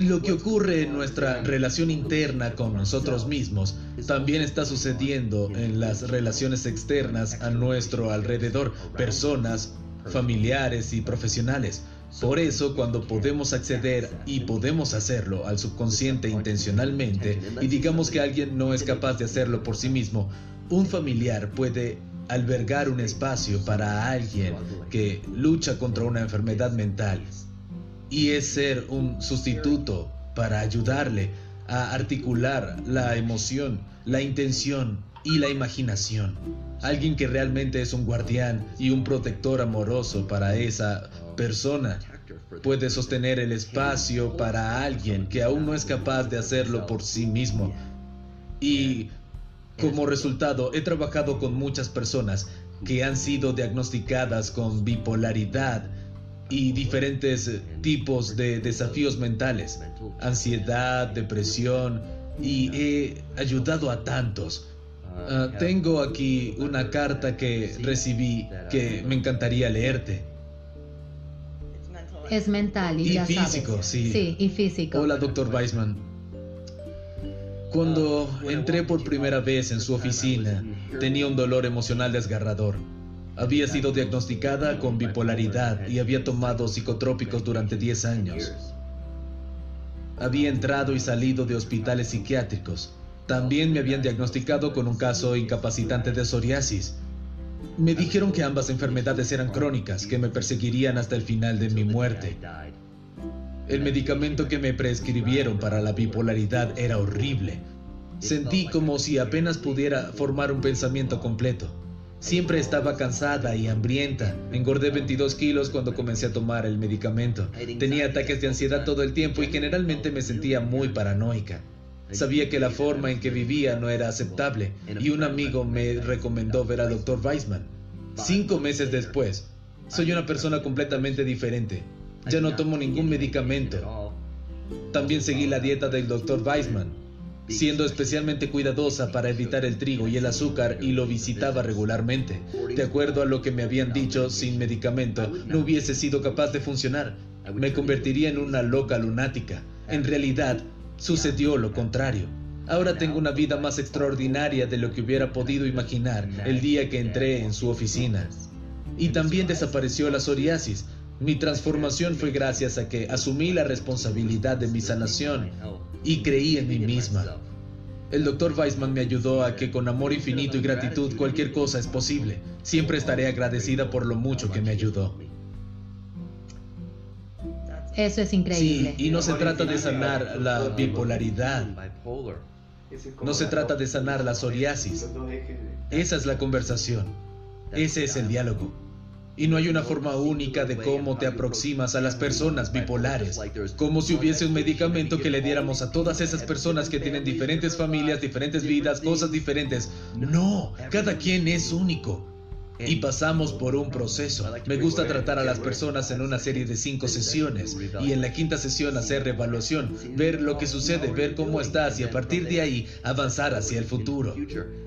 Lo que ocurre en nuestra relación interna con nosotros mismos también está sucediendo en las relaciones externas a nuestro alrededor, personas, familiares y profesionales. Por eso, cuando podemos acceder y podemos hacerlo al subconsciente intencionalmente y digamos que alguien no es capaz de hacerlo por sí mismo, un familiar puede albergar un espacio para alguien que lucha contra una enfermedad mental y es ser un sustituto para ayudarle a articular la emoción, la intención y la imaginación. Alguien que realmente es un guardián y un protector amoroso para esa persona puede sostener el espacio para alguien que aún no es capaz de hacerlo por sí mismo. Y como resultado, he trabajado con muchas personas que han sido diagnosticadas con bipolaridad y diferentes tipos de desafíos mentales, ansiedad, depresión, y he ayudado a tantos. Ah, tengo aquí una carta que recibí que me encantaría leerte. Es mental y, físico, sí. Sí, y físico. Hola, doctor Weisman. Cuando entré por primera vez en su oficina, tenía un dolor emocional desgarrador. Había sido diagnosticada con bipolaridad y había tomado psicotrópicos durante 10 años. Había entrado y salido de hospitales psiquiátricos. También me habían diagnosticado con un caso incapacitante de psoriasis me dijeron que ambas enfermedades eran crónicas, que me perseguirían hasta el final de mi muerte. El medicamento que me prescribieron para la bipolaridad era horrible. Sentí como si apenas pudiera formar un pensamiento completo. Siempre estaba cansada y hambrienta. Engordé 22 kilos cuando comencé a tomar el medicamento. Tenía ataques de ansiedad todo el tiempo y generalmente me sentía muy paranoica. Sabía que la forma en que vivía no era aceptable y un amigo me recomendó ver al Dr. Weissman. Cinco meses después, soy una persona completamente diferente. Ya no tomo ningún medicamento. También seguí la dieta del Dr. Weissman, siendo especialmente cuidadosa para evitar el trigo y el azúcar y lo visitaba regularmente. De acuerdo a lo que me habían dicho, sin medicamento no hubiese sido capaz de funcionar. Me convertiría en una loca lunática. En realidad, sucedió lo contrario. Ahora tengo una vida más extraordinaria de lo que hubiera podido imaginar el día que entré en su oficina. Y también desapareció la psoriasis. Mi transformación fue gracias a que asumí la responsabilidad de mi sanación y creí en mí misma. El Dr. Weissman me ayudó a que con amor infinito y gratitud cualquier cosa es posible. Siempre estaré agradecida por lo mucho que me ayudó. Eso es increíble. Sí, y no se trata de sanar la bipolaridad. No se trata de sanar la psoriasis. Esa es la conversación. Ese es el diálogo. Y no hay una forma única de cómo te aproximas a las personas bipolares, como si hubiese un medicamento que le diéramos a todas esas personas que tienen diferentes familias, diferentes vidas, cosas diferentes. No, cada quien es único y pasamos por un proceso. Me gusta tratar a las personas en una serie de cinco sesiones y en la quinta sesión hacer reevaluación, ver lo que sucede, ver cómo estás y a partir de ahí avanzar hacia el futuro,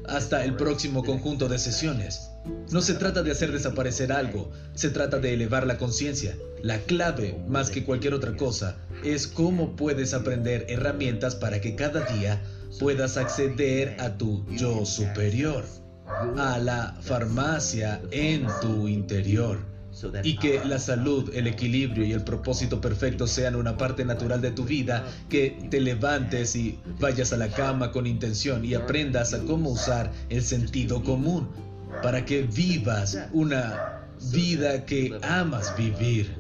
hasta el próximo conjunto de sesiones. No se trata de hacer desaparecer algo, se trata de elevar la conciencia. La clave, más que cualquier otra cosa, es cómo puedes aprender herramientas para que cada día puedas acceder a tu yo superior a la farmacia en tu interior y que la salud, el equilibrio y el propósito perfecto sean una parte natural de tu vida, que te levantes y vayas a la cama con intención y aprendas a cómo usar el sentido común para que vivas una vida que amas vivir.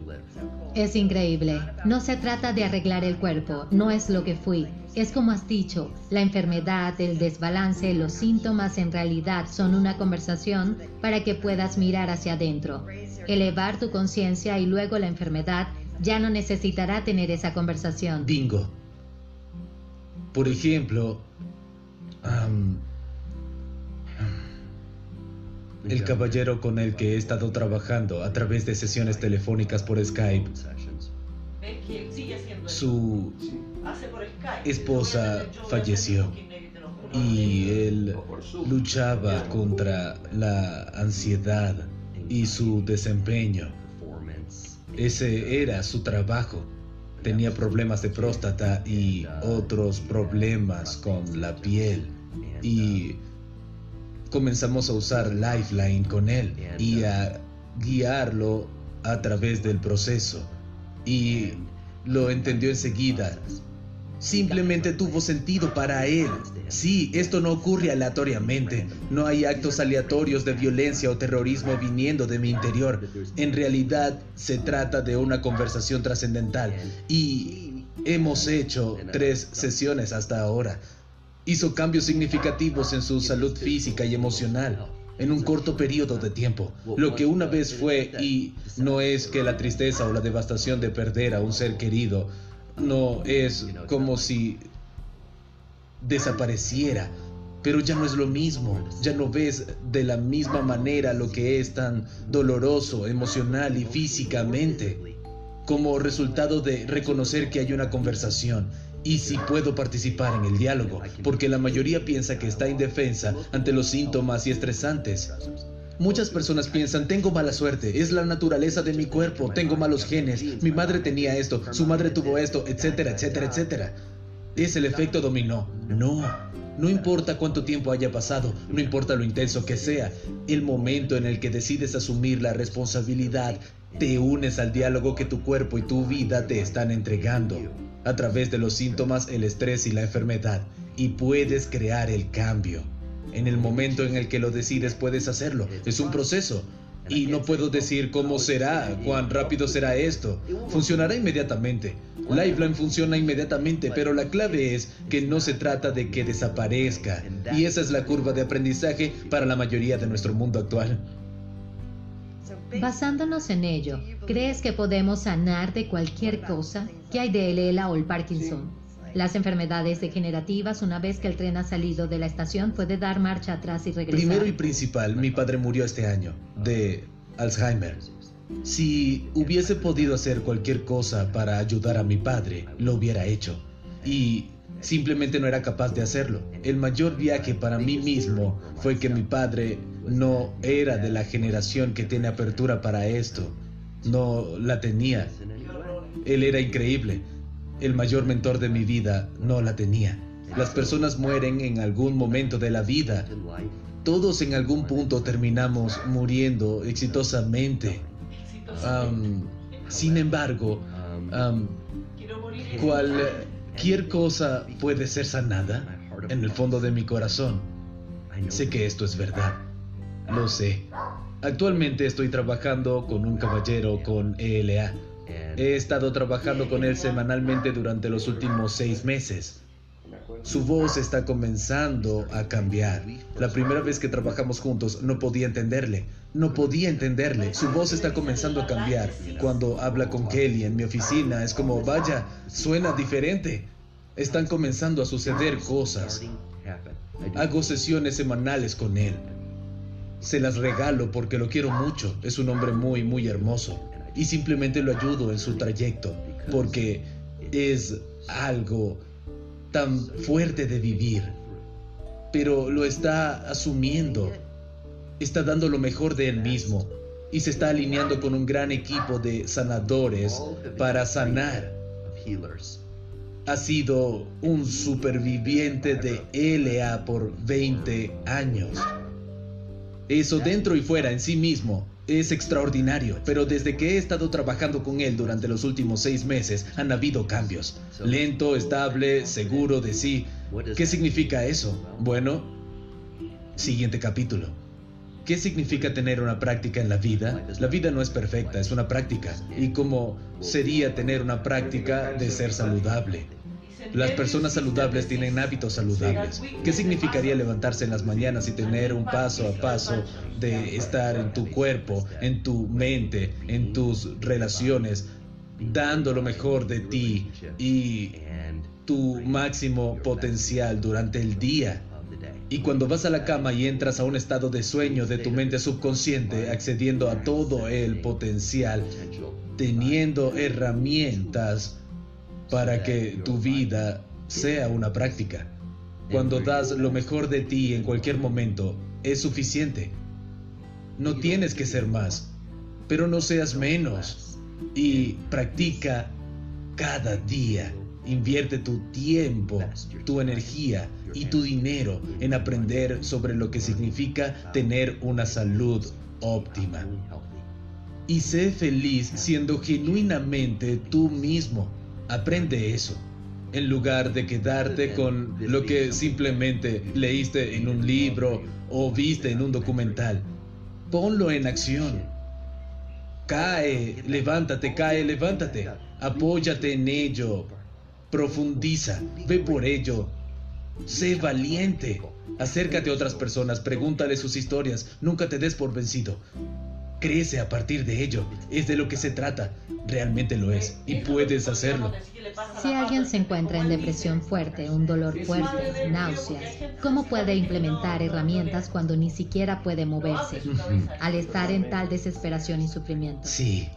Es increíble. No se trata de arreglar el cuerpo, no es lo que fui. Es como has dicho, la enfermedad, el desbalance, los síntomas en realidad son una conversación para que puedas mirar hacia adentro, elevar tu conciencia y luego la enfermedad ya no necesitará tener esa conversación. Bingo. Por ejemplo, el caballero con el que he estado trabajando a través de sesiones telefónicas por Skype. Su esposa falleció y él luchaba contra la ansiedad y su desempeño. Ese era su trabajo. Tenía problemas de próstata y otros problemas con la piel. Y comenzamos a usar Lifeline con él y a guiarlo a través del proceso. Y lo entendió enseguida. Simplemente tuvo sentido para él. Sí, esto no ocurre aleatoriamente. No hay actos aleatorios de violencia o terrorismo viniendo de mi interior. En realidad se trata de una conversación trascendental. Y hemos hecho tres sesiones hasta ahora hizo cambios significativos en su salud física y emocional en un corto periodo de tiempo. Lo que una vez fue y no es que la tristeza o la devastación de perder a un ser querido no es como si desapareciera, pero ya no es lo mismo, ya no ves de la misma manera lo que es tan doloroso emocional y físicamente como resultado de reconocer que hay una conversación y si puedo participar en el diálogo, porque la mayoría piensa que está indefensa ante los síntomas y estresantes. Muchas personas piensan, tengo mala suerte, es la naturaleza de mi cuerpo, tengo malos genes, mi madre tenía esto, su madre tuvo esto, etcétera, etcétera, etcétera. Es el efecto dominó. No, no importa cuánto tiempo haya pasado, no importa lo intenso que sea, el momento en el que decides asumir la responsabilidad, te unes al diálogo que tu cuerpo y tu vida te están entregando a través de los síntomas, el estrés y la enfermedad y puedes crear el cambio. En el momento en el que lo decides puedes hacerlo. Es un proceso. Y no puedo decir cómo será, cuán rápido será esto. Funcionará inmediatamente. Lifeline funciona inmediatamente, pero la clave es que no se trata de que desaparezca. Y esa es la curva de aprendizaje para la mayoría de nuestro mundo actual. Basándonos en ello, ¿crees que podemos sanar de cualquier cosa? ¿Qué hay de Lela o el Parkinson? Las enfermedades degenerativas, una vez que el tren ha salido de la estación, puede dar marcha atrás y regresar. Primero y principal, mi padre murió este año de Alzheimer. Si hubiese podido hacer cualquier cosa para ayudar a mi padre, lo hubiera hecho. Y simplemente no era capaz de hacerlo. El mayor viaje para mí mismo fue que mi padre no era de la generación que tiene apertura para esto. No la tenía. Él era increíble. El mayor mentor de mi vida no la tenía. Las personas mueren en algún momento de la vida. Todos en algún punto terminamos muriendo exitosamente. sin embargo, cualquier cosa puede ser sanada en el fondo de mi corazón. Sé que esto es verdad. Lo sé. Actualmente estoy trabajando con un caballero con ELA. He estado trabajando con él semanalmente durante los últimos seis meses. Su voz está comenzando a cambiar. La primera vez que trabajamos juntos no podía entenderle. No podía entenderle. Su voz está comenzando a cambiar. Cuando habla con Kelly en mi oficina es como, vaya, suena diferente. Están comenzando a suceder cosas. Hago sesiones semanales con él. Se las regalo porque lo quiero mucho. Es un hombre muy, muy hermoso. Y simplemente lo ayudo en su trayecto porque es algo tan fuerte de vivir. Pero lo está asumiendo. Está dando lo mejor de él mismo. Y se está alineando con un gran equipo de sanadores para sanar. Ha sido un superviviente de LA por 20 años. Eso dentro y fuera en sí mismo es extraordinario, pero desde que he estado trabajando con él durante los últimos seis meses han habido cambios. Lento, estable, seguro de sí. ¿Qué significa eso? Bueno, siguiente capítulo. ¿Qué significa tener una práctica en la vida? La vida no es perfecta, es una práctica. ¿Y cómo sería tener una práctica de ser saludable? Las personas saludables tienen hábitos saludables. ¿Qué significaría levantarse en las mañanas y tener un paso a paso de estar en tu cuerpo, en tu mente, en tus relaciones, dando lo mejor de ti y tu máximo potencial durante el día? Y cuando vas a la cama y entras a un estado de sueño de tu mente subconsciente, accediendo a todo el potencial, teniendo herramientas para que tu vida sea una práctica. Cuando das lo mejor de ti en cualquier momento, es suficiente. No tienes que ser más, pero no seas menos. Y practica cada día. Invierte tu tiempo, tu energía y tu dinero en aprender sobre lo que significa tener una salud óptima. Y sé feliz siendo genuinamente tú mismo. Aprende eso, en lugar de quedarte con lo que simplemente leíste en un libro o viste en un documental. Ponlo en acción. Cae, levántate, cae, levántate. Apóyate en ello. Profundiza, ve por ello. Sé valiente. Acércate a otras personas, pregúntale sus historias. Nunca te des por vencido. Crece a partir de ello. Es de lo que se trata. Realmente lo es. Y puedes hacerlo. Si alguien se encuentra en depresión fuerte, un dolor fuerte, náuseas, ¿cómo puede implementar herramientas cuando ni siquiera puede moverse? Al estar en tal desesperación y sufrimiento. Sí.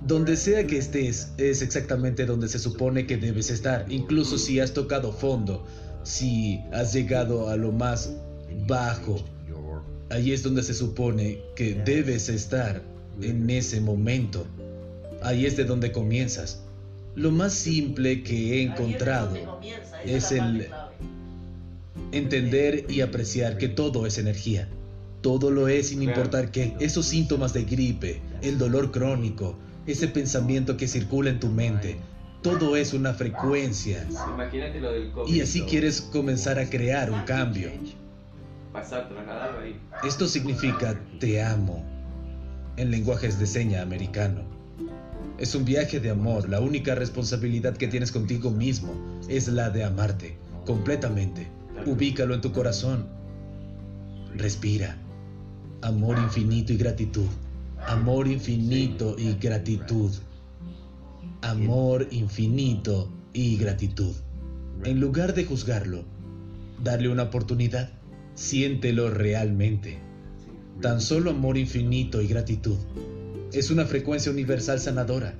Donde sea que estés, es exactamente donde se supone que debes estar. Incluso si has tocado fondo, si has llegado a lo más bajo Ahí es donde se supone que debes estar en ese momento. Ahí es de donde comienzas. Lo más simple que he encontrado es el entender y apreciar que todo es energía. Todo lo es sin importar qué. Esos síntomas de gripe, el dolor crónico, ese pensamiento que circula en tu mente, todo es una frecuencia. Y así quieres comenzar a crear un cambio. Esto significa te amo. en lenguajes de seña americano. Es un viaje de amor. La única responsabilidad que tienes contigo mismo es la de amarte completamente. Ubícalo en tu corazón. Respira. Amor infinito y gratitud. Amor infinito y gratitud. Amor infinito y gratitud. En lugar de juzgarlo, darle una oportunidad, siéntelo realmente. Tan solo amor infinito y gratitud es una frecuencia universal sanadora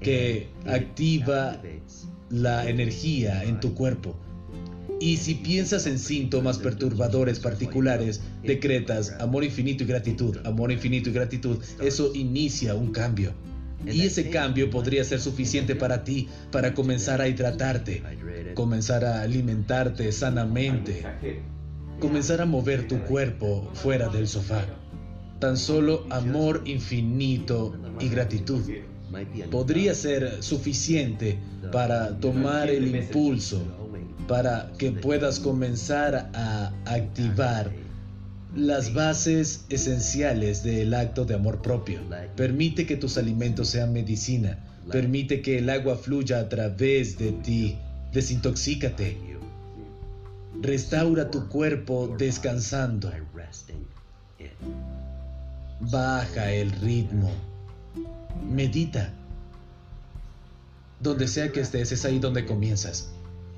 que activa la energía en tu cuerpo. Y si piensas en síntomas perturbadores particulares, decretas amor infinito y gratitud, amor infinito y gratitud, eso inicia un cambio. Y ese cambio podría ser suficiente para ti, para comenzar a hidratarte, comenzar a alimentarte sanamente, comenzar a mover tu cuerpo fuera del sofá. Tan solo amor infinito y gratitud podría ser suficiente para tomar el impulso, para que puedas comenzar a activar las bases esenciales del acto de amor propio. Permite que tus alimentos sean medicina. Permite que el agua fluya a través de ti. Desintoxícate. Restaura tu cuerpo descansando. Baja el ritmo. Medita. Donde sea que estés, es ahí donde comienzas.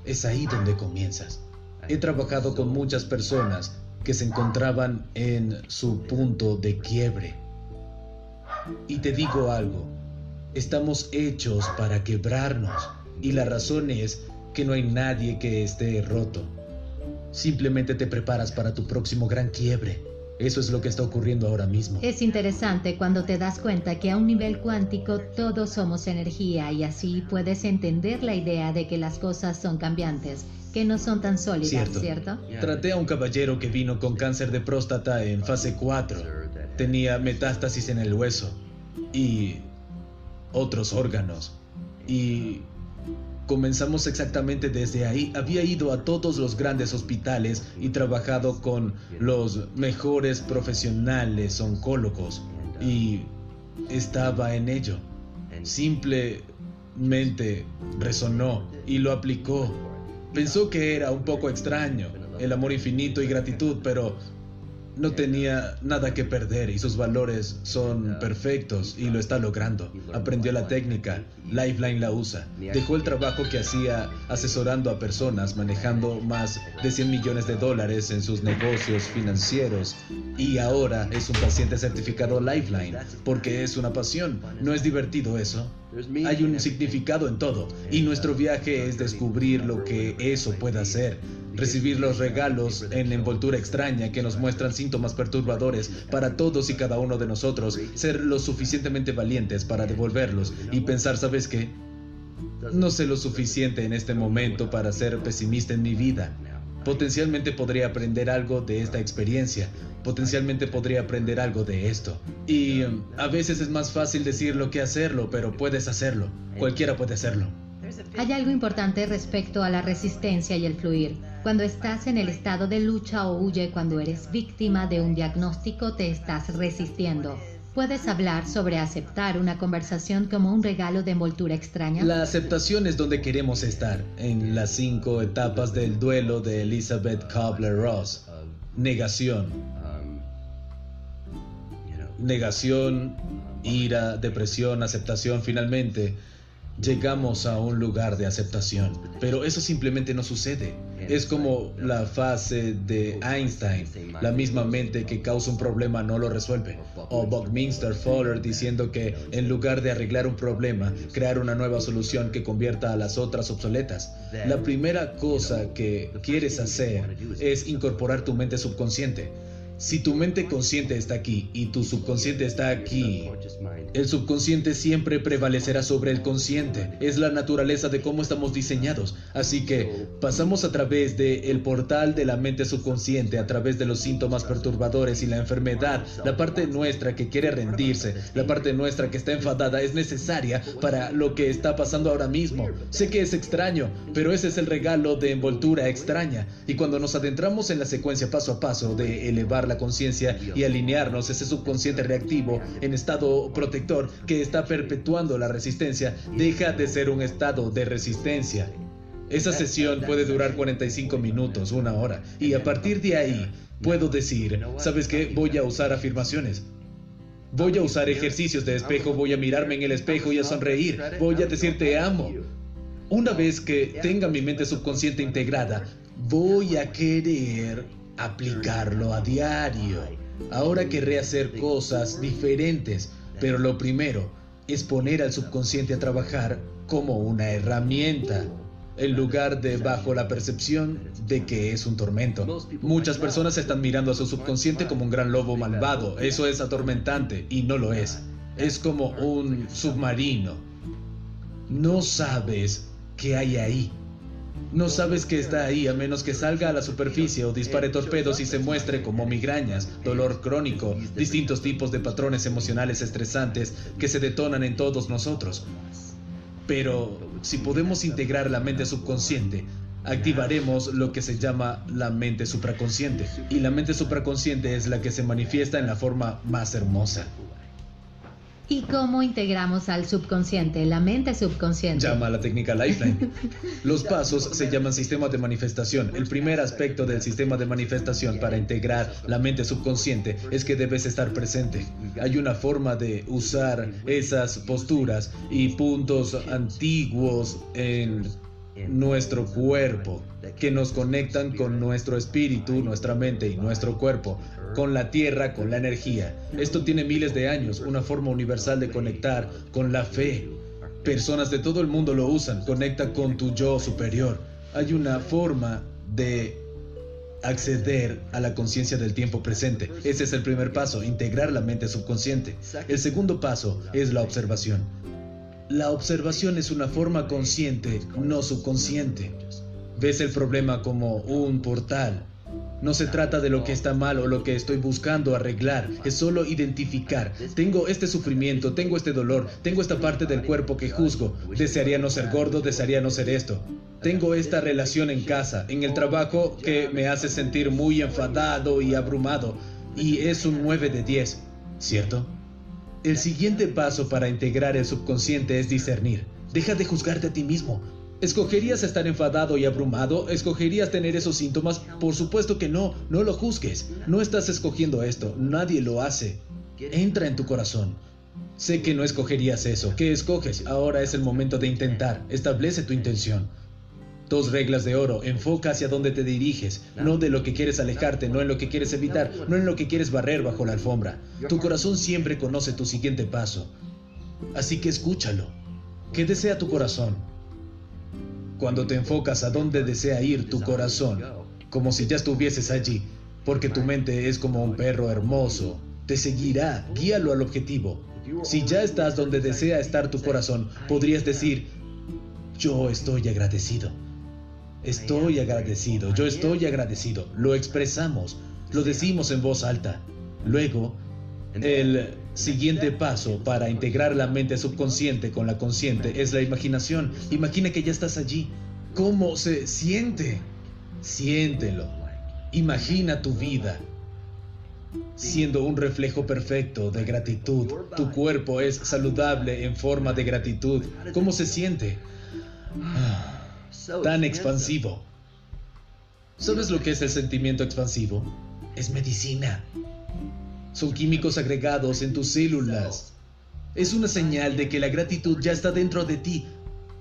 Es ahí donde comienzas. He trabajado con muchas personas que se encontraban en su punto de quiebre. Y te digo algo, estamos hechos para quebrarnos y la razón es que no hay nadie que esté roto. Simplemente te preparas para tu próximo gran quiebre. Eso es lo que está ocurriendo ahora mismo. Es interesante cuando te das cuenta que a un nivel cuántico todos somos energía y así puedes entender la idea de que las cosas son cambiantes, que no son tan sólidas, ¿cierto? Traté a un caballero que vino con cáncer de próstata en fase 4. Tenía metástasis en el hueso y otros órganos. Y Comenzamos exactamente desde ahí. Había ido a todos los grandes hospitales y trabajado con los mejores profesionales oncólogos y estaba en ello. Simplemente resonó y lo aplicó. Pensó que era un poco extraño, el amor infinito y gratitud, pero no tenía nada que perder y sus valores son perfectos y lo está logrando. Aprendió la técnica, Lifeline la usa. Dejó el trabajo que hacía asesorando a personas, manejando más de 100 millones de dólares en sus negocios financieros y ahora es un paciente certificado Lifeline porque es una pasión. ¿No es divertido eso? Hay un significado en todo y nuestro viaje es descubrir lo que eso puede hacer recibir los regalos en envoltura extraña que nos muestran síntomas perturbadores para todos y cada uno de nosotros, ser lo suficientemente valientes para devolverlos y pensar, ¿sabes qué? No sé lo suficiente en este momento para ser pesimista en mi vida. Potencialmente podría aprender algo de esta experiencia. Potencialmente podría aprender algo de esto. Y um, a veces es más fácil decirlo que hacerlo, pero puedes hacerlo. Cualquiera puede hacerlo. Hay algo importante respecto a la resistencia y el fluir. Cuando estás en el estado de lucha o huye, cuando eres víctima de un diagnóstico, te estás resistiendo. ¿Puedes hablar sobre aceptar una conversación como un regalo de envoltura extraña? La aceptación es donde queremos estar, en las cinco etapas del duelo de Elizabeth Kubler-Ross. Negación. Negación, ira, depresión, aceptación, finalmente llegamos a un lugar de aceptación. Pero eso simplemente no sucede. Es como la fase de Einstein, la misma mente que causa un problema no lo resuelve. O Buckminster Fuller diciendo que en lugar de arreglar un problema, crear una nueva solución que convierta a las otras obsoletas. La primera cosa que quieres hacer es incorporar tu mente subconsciente. Si tu mente consciente está aquí y tu subconsciente está aquí, el subconsciente siempre prevalecerá sobre el consciente. Es la naturaleza de cómo estamos diseñados. Así que pasamos a través del el portal de la mente subconsciente, a través de los síntomas perturbadores y la enfermedad. La parte nuestra que quiere rendirse, la parte nuestra que está enfadada es necesaria para lo que está pasando ahora mismo. Sé que es extraño, pero ese es el regalo de envoltura extraña. Y cuando nos adentramos en la secuencia paso a paso de elevar la conciencia y alinearnos ese subconsciente reactivo en estado protector que está perpetuando la resistencia, deja de ser un estado de resistencia. Esa sesión puede durar 45 minutos, una hora, y a partir de ahí puedo decir, ¿sabes qué? Voy a usar afirmaciones. Voy a usar ejercicios de espejo, voy a mirarme en el espejo y a sonreír, voy a decir te amo. Una vez que tenga mi mente subconsciente integrada, voy a querer aplicarlo a diario. Ahora querré hacer cosas diferentes, pero lo primero es poner al subconsciente a trabajar como una herramienta en lugar de bajo la percepción de que es un tormento. Muchas personas están mirando a su subconsciente como un gran lobo malvado. Eso es atormentante y no lo es. Es como un submarino. No sabes qué hay ahí. No sabes que está ahí a menos que salga a la superficie o dispare torpedos y se muestre como migrañas, dolor crónico, distintos tipos de patrones emocionales estresantes que se detonan en todos nosotros. Pero si podemos integrar la mente subconsciente, activaremos lo que se llama la mente supraconsciente. Y la mente supraconsciente es la que se manifiesta en la forma más hermosa. ¿Y cómo integramos al subconsciente, la mente subconsciente? Llama a la técnica Lifeline. Los pasos se llaman sistemas de manifestación. El primer aspecto del sistema de manifestación para integrar la mente subconsciente es que debes estar presente. Hay una forma de usar esas posturas y puntos antiguos en nuestro cuerpo, que nos conectan con nuestro espíritu, nuestra mente y nuestro cuerpo, con la tierra, con la energía. Esto tiene miles de años, una forma universal de conectar con la fe. Personas de todo el mundo lo usan, conecta con tu yo superior. Hay una forma de acceder a la conciencia del tiempo presente. Ese es el primer paso, integrar la mente subconsciente. El segundo paso es la observación. La observación es una forma consciente, no subconsciente. Ves el problema como un portal. No se trata de lo que está mal o lo que estoy buscando arreglar, es solo identificar. Tengo este sufrimiento, tengo este dolor, tengo esta parte del cuerpo que juzgo. Desearía no ser gordo, desearía no ser esto. Tengo esta relación en casa, en el trabajo que me hace sentir muy enfadado y abrumado. Y es un 9 de 10, ¿cierto? El siguiente paso para integrar el subconsciente es discernir. Deja de juzgarte a ti mismo. ¿Escogerías estar enfadado y abrumado? ¿Escogerías tener esos síntomas? Por supuesto que no, no lo juzgues. No estás escogiendo esto, nadie lo hace. Entra en tu corazón. Sé que no escogerías eso. ¿Qué escoges? Ahora es el momento de intentar. Establece tu intención. Dos reglas de oro. Enfoca hacia dónde te diriges, no de lo que quieres alejarte, no en lo que quieres evitar, no en lo que quieres barrer bajo la alfombra. Tu corazón siempre conoce tu siguiente paso. Así que escúchalo. ¿Qué desea tu corazón? Cuando te enfocas a dónde desea ir tu corazón, como si ya estuvieses allí, porque tu mente es como un perro hermoso, te seguirá, guíalo al objetivo. Si ya estás donde desea estar tu corazón, podrías decir, yo estoy agradecido. Estoy agradecido, yo estoy agradecido. Lo expresamos, lo decimos en voz alta. Luego, el siguiente paso para integrar la mente subconsciente con la consciente es la imaginación. Imagina que ya estás allí. ¿Cómo se siente? Siéntelo. Imagina tu vida siendo un reflejo perfecto de gratitud. Tu cuerpo es saludable en forma de gratitud. ¿Cómo se siente? Ah tan expansivo. ¿Sabes lo que es el sentimiento expansivo? Es medicina. Son químicos agregados en tus células. Es una señal de que la gratitud ya está dentro de ti.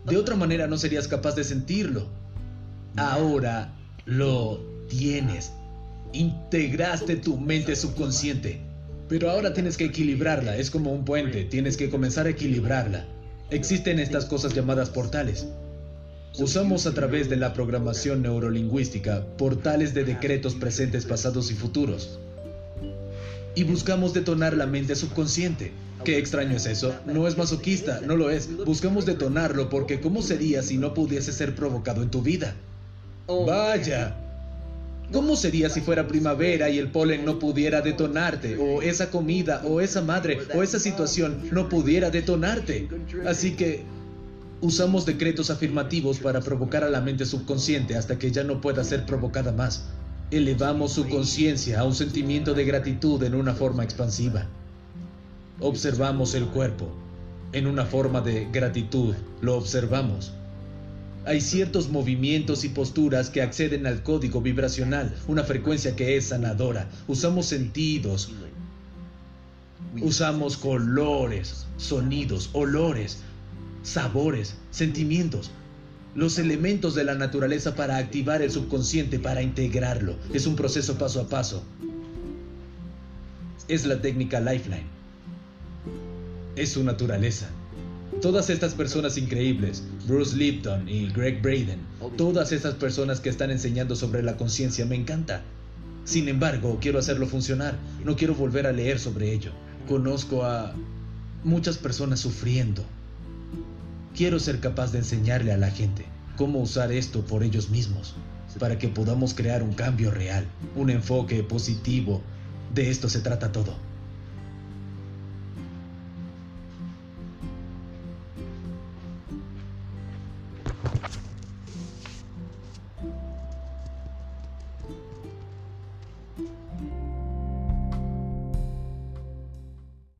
De otra manera no serías capaz de sentirlo. Ahora lo tienes. Integraste tu mente subconsciente. Pero ahora tienes que equilibrarla. Es como un puente. Tienes que comenzar a equilibrarla. Existen estas cosas llamadas portales. Usamos a través de la programación neurolingüística portales de decretos presentes, pasados y futuros. Y buscamos detonar la mente subconsciente. Qué extraño es eso. No es masoquista, no lo es. Buscamos detonarlo porque ¿cómo sería si no pudiese ser provocado en tu vida? Vaya. ¿Cómo sería si fuera primavera y el polen no pudiera detonarte? O esa comida, o esa madre, o esa situación no pudiera detonarte. Así que Usamos decretos afirmativos para provocar a la mente subconsciente hasta que ya no pueda ser provocada más. Elevamos su conciencia a un sentimiento de gratitud en una forma expansiva. Observamos el cuerpo. En una forma de gratitud lo observamos. Hay ciertos movimientos y posturas que acceden al código vibracional, una frecuencia que es sanadora. Usamos sentidos, usamos colores, sonidos, olores, sabores, sentimientos los elementos de la naturaleza para activar el subconsciente, para integrarlo. Es un proceso paso a paso. Es la técnica Lifeline. Es su naturaleza. Todas estas personas increíbles, Bruce Lipton y Greg Braden, todas estas personas que están enseñando sobre la conciencia, me encanta. Sin embargo, quiero hacerlo funcionar. No quiero volver a leer sobre ello. Conozco a muchas personas sufriendo, Quiero ser capaz de enseñarle a la gente cómo usar esto por ellos mismos, para que podamos crear un cambio real, un enfoque positivo. De esto se trata todo.